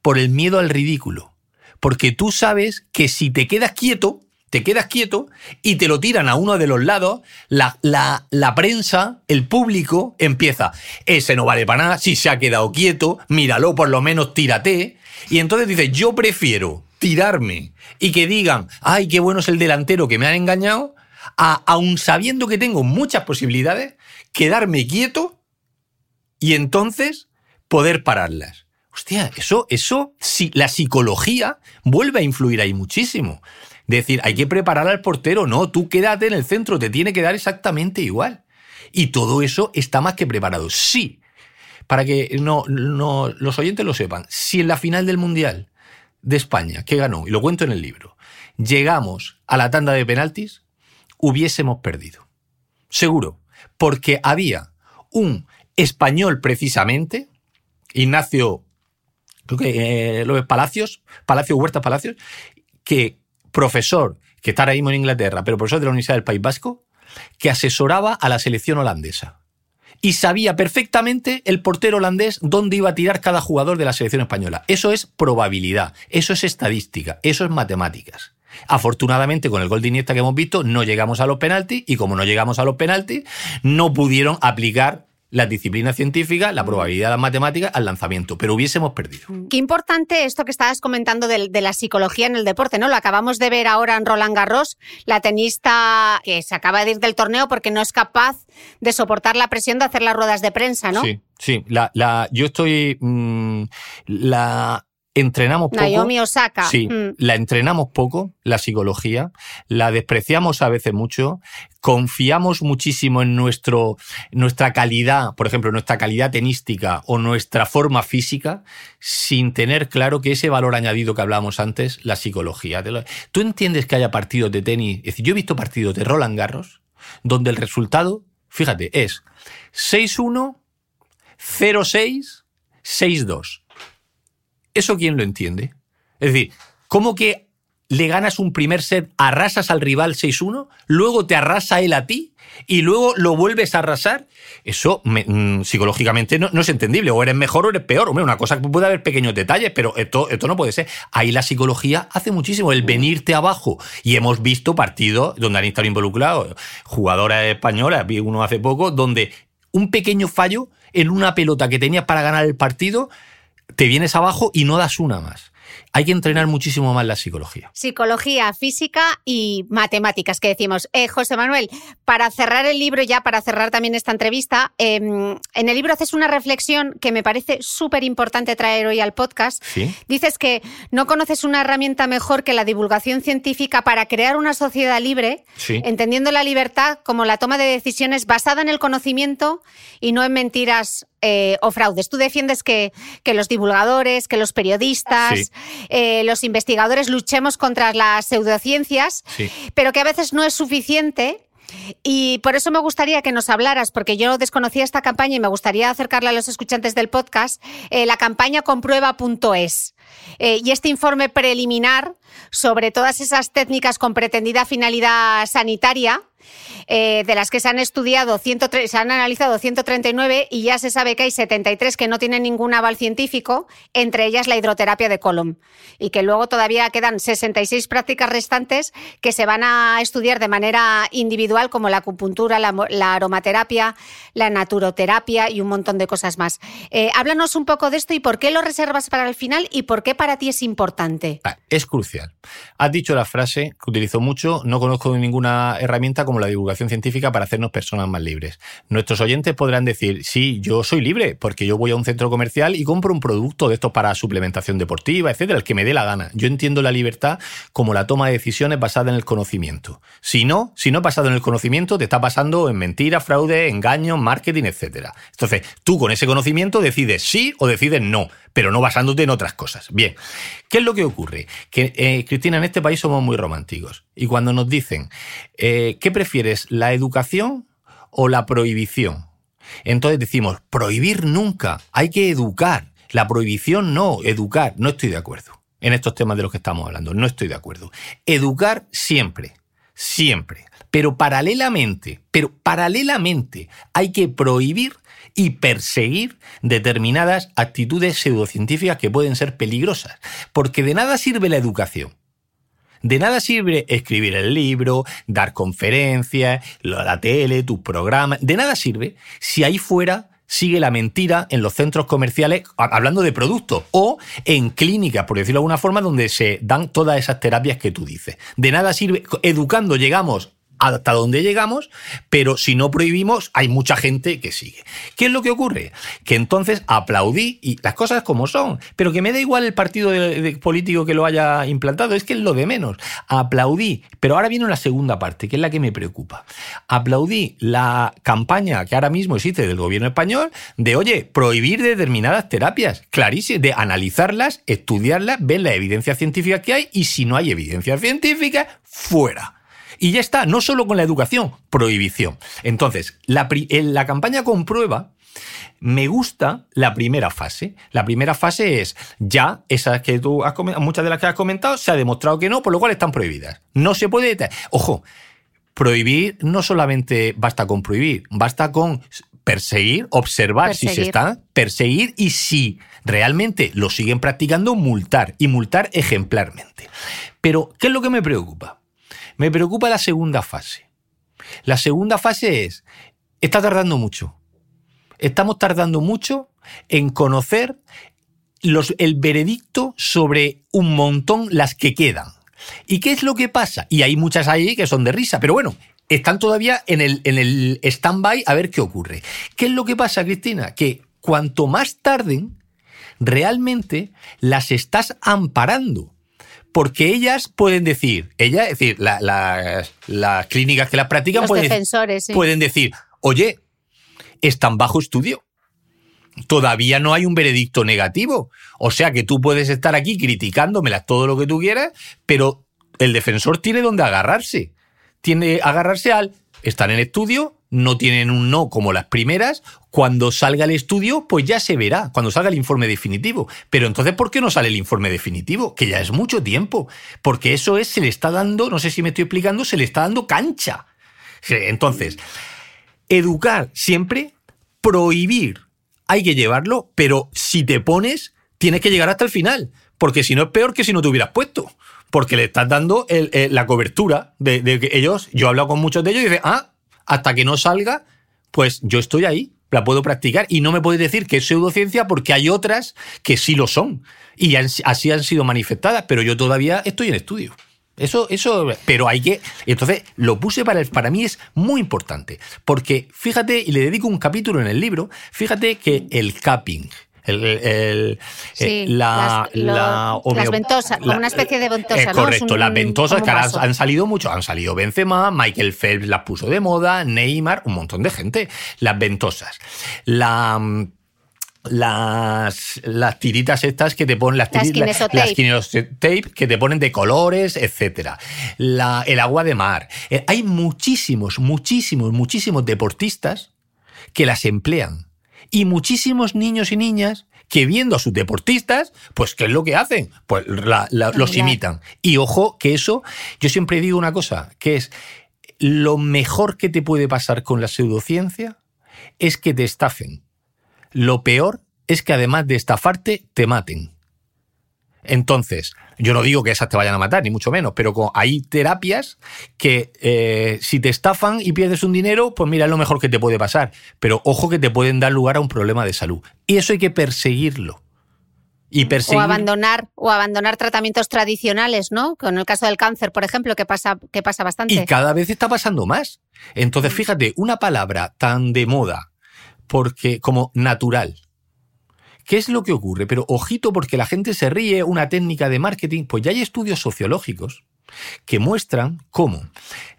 Por el miedo al ridículo. Porque tú sabes que si te quedas quieto, te quedas quieto y te lo tiran a uno de los lados, la, la- la prensa, el público, empieza, ese no vale para nada, si se ha quedado quieto, míralo, por lo menos tírate. Y entonces dices, yo prefiero tirarme y que digan, ay, qué bueno es el delantero que me han engañado, a, aun sabiendo que tengo muchas posibilidades, quedarme quieto y entonces poder pararlas. Hostia, eso, eso, si la psicología vuelve a influir ahí muchísimo. Decir, hay que preparar al portero, no, tú quédate en el centro, te tiene que dar exactamente igual. Y todo eso está más que preparado. Sí, para que no, no, los oyentes lo sepan, si en la final del Mundial de España, que ganó, y lo cuento en el libro, llegamos a la tanda de penaltis, hubiésemos perdido. Seguro, porque había un español precisamente, Ignacio, creo que eh, López Palacios, Palacio Huerta Palacios, que profesor, que está ahora mismo en Inglaterra, pero profesor de la Universidad del País Vasco, que asesoraba a la selección holandesa. Y sabía perfectamente el portero holandés dónde iba a tirar cada jugador de la selección española. Eso es probabilidad, eso es estadística, eso es matemáticas. Afortunadamente, con el gol de Iniesta que hemos visto, no llegamos a los penaltis y como no llegamos a los penaltis, no pudieron aplicar las disciplinas científicas, la probabilidad de las matemáticas al lanzamiento, pero hubiésemos perdido. Qué importante esto que estabas comentando de, de, la psicología en el deporte, ¿no? Lo acabamos de ver ahora en Roland Garros, la tenista que se acaba de ir del torneo porque no es capaz de soportar la presión de hacer las ruedas de prensa, ¿no? Sí, sí. La, la, yo estoy. Mmm, la, entrenamos poco. Naomi Osaka. Sí, mm. la entrenamos poco, la psicología, la despreciamos a veces mucho, confiamos muchísimo en nuestro, nuestra calidad, por ejemplo, nuestra calidad tenística o nuestra forma física, sin tener claro que ese valor añadido que hablábamos antes, la psicología. ¿Tú entiendes que haya partidos de tenis? Es decir, yo he visto partidos de Roland Garros donde el resultado, fíjate, es 6-1, 0-6, 6-2 ¿Eso quién lo entiende? Es decir, ¿cómo que le ganas un primer set, arrasas al rival 6-1, luego te arrasa él a ti y luego lo vuelves a arrasar? Eso mmm, psicológicamente no, no, es entendible. O eres mejor o eres peor. Hombre, una cosa que puede haber pequeños detalles, pero esto, esto no puede ser. Ahí la psicología hace muchísimo. El venirte abajo. Y hemos visto partidos donde han estado involucrados jugadoras españolas, vi uno hace poco, donde un pequeño fallo en una pelota que tenías para ganar el partido te vienes abajo y no das una más. Hay que entrenar muchísimo más la psicología. Psicología, física y matemáticas, que decimos. Eh, José Manuel, para cerrar el libro, ya para cerrar también esta entrevista, eh, en el libro haces una reflexión que me parece súper importante traer hoy al podcast. ¿Sí? Dices que no conoces una herramienta mejor que la divulgación científica para crear una sociedad libre, sí. entendiendo la libertad como la toma de decisiones basada en el conocimiento y no en mentiras eh, o fraudes. Tú defiendes que, que, los divulgadores, que los periodistas, sí. eh, los investigadores luchemos contra las pseudociencias, sí. pero que a veces no es suficiente. Y por eso me gustaría que nos hablaras, porque yo desconocía esta campaña y me gustaría acercarla a los escuchantes del podcast, eh, la campaña comprueba.es. Eh, y este informe preliminar sobre todas esas técnicas con pretendida finalidad sanitaria, eh, de las que se han estudiado, 103, se han analizado 139 y ya se sabe que hay 73 que no tienen ningún aval científico, entre ellas la hidroterapia de Colom. Y que luego todavía quedan 66 prácticas restantes que se van a estudiar de manera individual, como la acupuntura, la, aromaterapia, la naturoterapia y un montón de cosas más. Eh, háblanos un poco de esto y por qué lo reservas para el final y por qué para ti es importante. Ah, es crucial. Has dicho la frase que utilizo mucho, no conozco ninguna herramienta como la divulgación científica para hacernos personas más libres. Nuestros oyentes podrán decir, sí, yo soy libre, porque yo voy a un centro comercial y compro un producto de estos para suplementación deportiva, etcétera, el que me dé la gana. Yo entiendo la libertad como la toma de decisiones basada en el conocimiento. Si no, si no basado en el conocimiento, te está pasando en mentiras, fraude, engaños, marketing, etcétera. Entonces, tú con ese conocimiento decides sí o decides no, pero no basándote en otras cosas. Bien, ¿qué es lo que ocurre? Que, eh, Cristina, en este país somos muy románticos. Y cuando nos dicen, eh, ¿qué prefieres, la educación o la prohibición? Entonces decimos, prohibir nunca, hay que educar. La prohibición no, educar. No estoy de acuerdo en estos temas de los que estamos hablando. No estoy de acuerdo. Educar siempre, siempre. Pero paralelamente, pero paralelamente hay que prohibir y perseguir determinadas actitudes pseudocientíficas que pueden ser peligrosas. Porque de nada sirve la educación. De nada sirve escribir el libro, dar conferencias, la tele, tus programas. De nada sirve si ahí fuera sigue la mentira en los centros comerciales, hablando de productos, o en clínicas, por decirlo de alguna forma, donde se dan todas esas terapias que tú dices. De nada sirve, educando llegamos hasta donde llegamos, pero si no prohibimos, hay mucha gente que sigue. ¿Qué es lo que ocurre? Que entonces aplaudí y las cosas como son, pero que me da igual el partido político que lo haya implantado, es que es lo de menos. Aplaudí, pero ahora viene la segunda parte, que es la que me preocupa. Aplaudí la campaña que ahora mismo existe del gobierno español de, oye, prohibir determinadas terapias, clarísimo, de analizarlas, estudiarlas, ver la evidencia científica que hay y si no hay evidencia científica, fuera. Y ya está, no solo con la educación, prohibición. Entonces, la, en la campaña comprueba, me gusta la primera fase. La primera fase es ya esas que tú has comentado, muchas de las que has comentado, se ha demostrado que no, por lo cual están prohibidas. No se puede. Ojo, prohibir no solamente basta con prohibir, basta con perseguir, observar perseguir. si se está, perseguir y si realmente lo siguen practicando, multar y multar ejemplarmente. Pero, ¿qué es lo que me preocupa? Me preocupa la segunda fase. La segunda fase es, está tardando mucho. estamos tardando mucho en conocer el veredicto sobre un montón las que quedan. ¿Y qué es lo que pasa? Y hay muchas ahí que son de risa, pero bueno, están todavía en el, en el stand-by a ver qué ocurre. ¿Qué es lo que pasa, Cristina? Que cuanto más tarden, realmente las estás amparando. Porque ellas pueden decir, ella, es decir, la- la- las clínicas que las practican Los pueden, defensores, sí. pueden decir, oye, están bajo estudio. Todavía no hay un veredicto negativo. O sea que tú puedes estar aquí criticándomelas todo lo que tú quieras, pero el defensor tiene donde agarrarse. Tiene agarrarse al están en estudio, no tienen un no como las primeras. Cuando salga el estudio, pues ya se verá, cuando salga el informe definitivo. Pero entonces, ¿por qué no sale el informe definitivo? Que ya es mucho tiempo. Porque eso es, se le está dando, no sé si me estoy explicando, se le está dando cancha. Entonces, educar siempre, prohibir, hay que llevarlo, pero si te pones, tienes que llegar hasta el final, porque si no es peor que si no te hubieras puesto, porque le estás dando el- la cobertura de, de que ellos, yo he hablado con muchos de ellos y dicen, ah, hasta que no salga, pues yo estoy ahí, la puedo practicar y no me puedes decir que es pseudociencia porque hay otras que sí lo son y así han sido manifestadas, pero yo todavía estoy en estudio. Eso, eso, pero hay que. Entonces, lo puse para, para mí es muy importante. Porque fíjate, y le dedico un capítulo en el libro, fíjate que el capping. El, el- Sí, eh, la, las- lo- las ventosas, una especie de ventosa, Eh, ¿no? Es correcto, un- las ventosas que ahora han salido mucho. Han salido Benzema, Michael Phelps las puso de moda, Neymar, un montón de gente. Las ventosas. La. Las, las tiritas estas que te ponen las, Las tiri- la- kinesotape. las kinesotape que te ponen de colores, etcétera. La- el agua de mar. Eh, hay muchísimos, muchísimos, muchísimos deportistas que las emplean. Y muchísimos niños y niñas que viendo a sus deportistas, pues ¿qué es lo que hacen? Pues la- la- los imitan. Y ojo, que eso, yo siempre digo una cosa, que es lo mejor que te puede pasar con la pseudociencia es que te estafen. Lo peor es que además de estafarte, te maten. Entonces, yo no digo que esas te vayan a matar, ni mucho menos, pero hay terapias que eh, si te estafan y pierdes un dinero, pues mira, es lo mejor que te puede pasar. Pero ojo que te pueden dar lugar a un problema de salud. Y eso hay que perseguirlo. Y perseguir... O abandonar, o abandonar tratamientos tradicionales, ¿no? Con el caso del cáncer, por ejemplo, que pasa, que pasa bastante. Y cada vez está pasando más. Entonces, fíjate, una palabra tan de moda porque como natural. ¿Qué es lo que ocurre? Pero ojito porque la gente se ríe, una técnica de marketing, pues ya hay estudios sociológicos que muestran cómo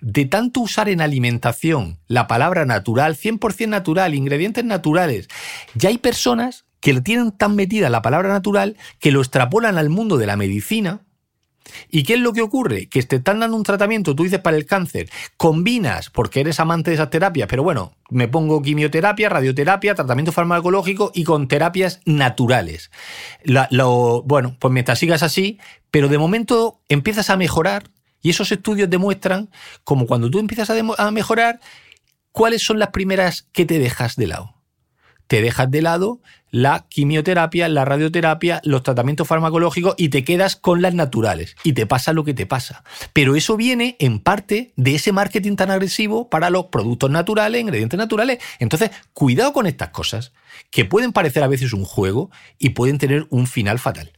de tanto usar en alimentación la palabra natural, 100% natural, ingredientes naturales, ya hay personas que le tienen tan metida la palabra natural que lo extrapolan al mundo de la medicina ¿Y qué es lo que ocurre? Que te están dando un tratamiento, tú dices para el cáncer, combinas, porque eres amante de esas terapias, pero bueno, me pongo quimioterapia, radioterapia, tratamiento farmacológico y con terapias naturales. Lo, bueno, pues mientras sigas así, pero de momento empiezas a mejorar y esos estudios demuestran como cuando tú empiezas a mejorar, ¿cuáles son las primeras que te dejas de lado? Te dejas de lado la quimioterapia, la radioterapia, los tratamientos farmacológicos y te quedas con las naturales y te pasa lo que te pasa. Pero eso viene en parte de ese marketing tan agresivo para los productos naturales, ingredientes naturales. Entonces, cuidado con estas cosas que pueden parecer a veces un juego y pueden tener un final fatal.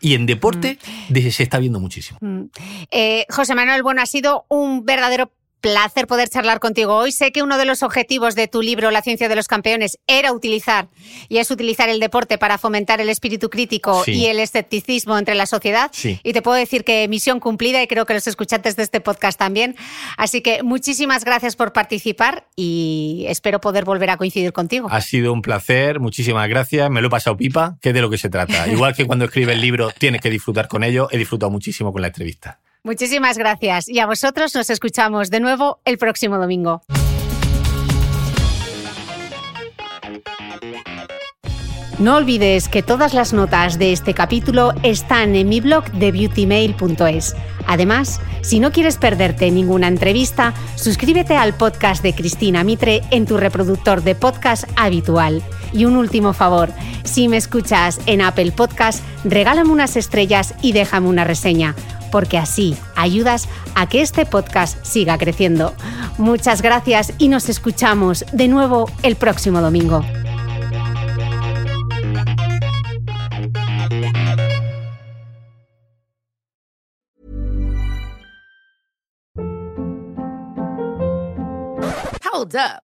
Y en deporte de- se está viendo muchísimo. Mm. Eh, José Manuel, bueno, ha sido un verdadero placer poder charlar contigo hoy. Sé que uno de los objetivos de tu libro La ciencia de los campeones era utilizar y es utilizar el deporte para fomentar el espíritu crítico Sí. y el escepticismo entre la sociedad. Sí. Y te puedo decir que misión cumplida y creo que los escuchantes de este podcast también. Así que muchísimas gracias por participar y espero poder volver a coincidir contigo. Ha sido un placer, muchísimas gracias. Me lo he pasado pipa, que es de lo que se trata. Igual que cuando escribes el libro tienes que disfrutar con ello, he disfrutado muchísimo con la entrevista. Muchísimas gracias y a vosotros nos escuchamos de nuevo el próximo domingo. No olvides que todas las notas de este capítulo están en mi blog de beautymail.es. Además, si no quieres perderte ninguna entrevista, suscríbete al podcast de Cristina Mitre en tu reproductor de podcast habitual. Y un último favor, si me escuchas en Apple Podcast, regálame unas estrellas y déjame una reseña, porque así ayudas a que este podcast siga creciendo. Muchas gracias y nos escuchamos de nuevo el próximo domingo. Hold up.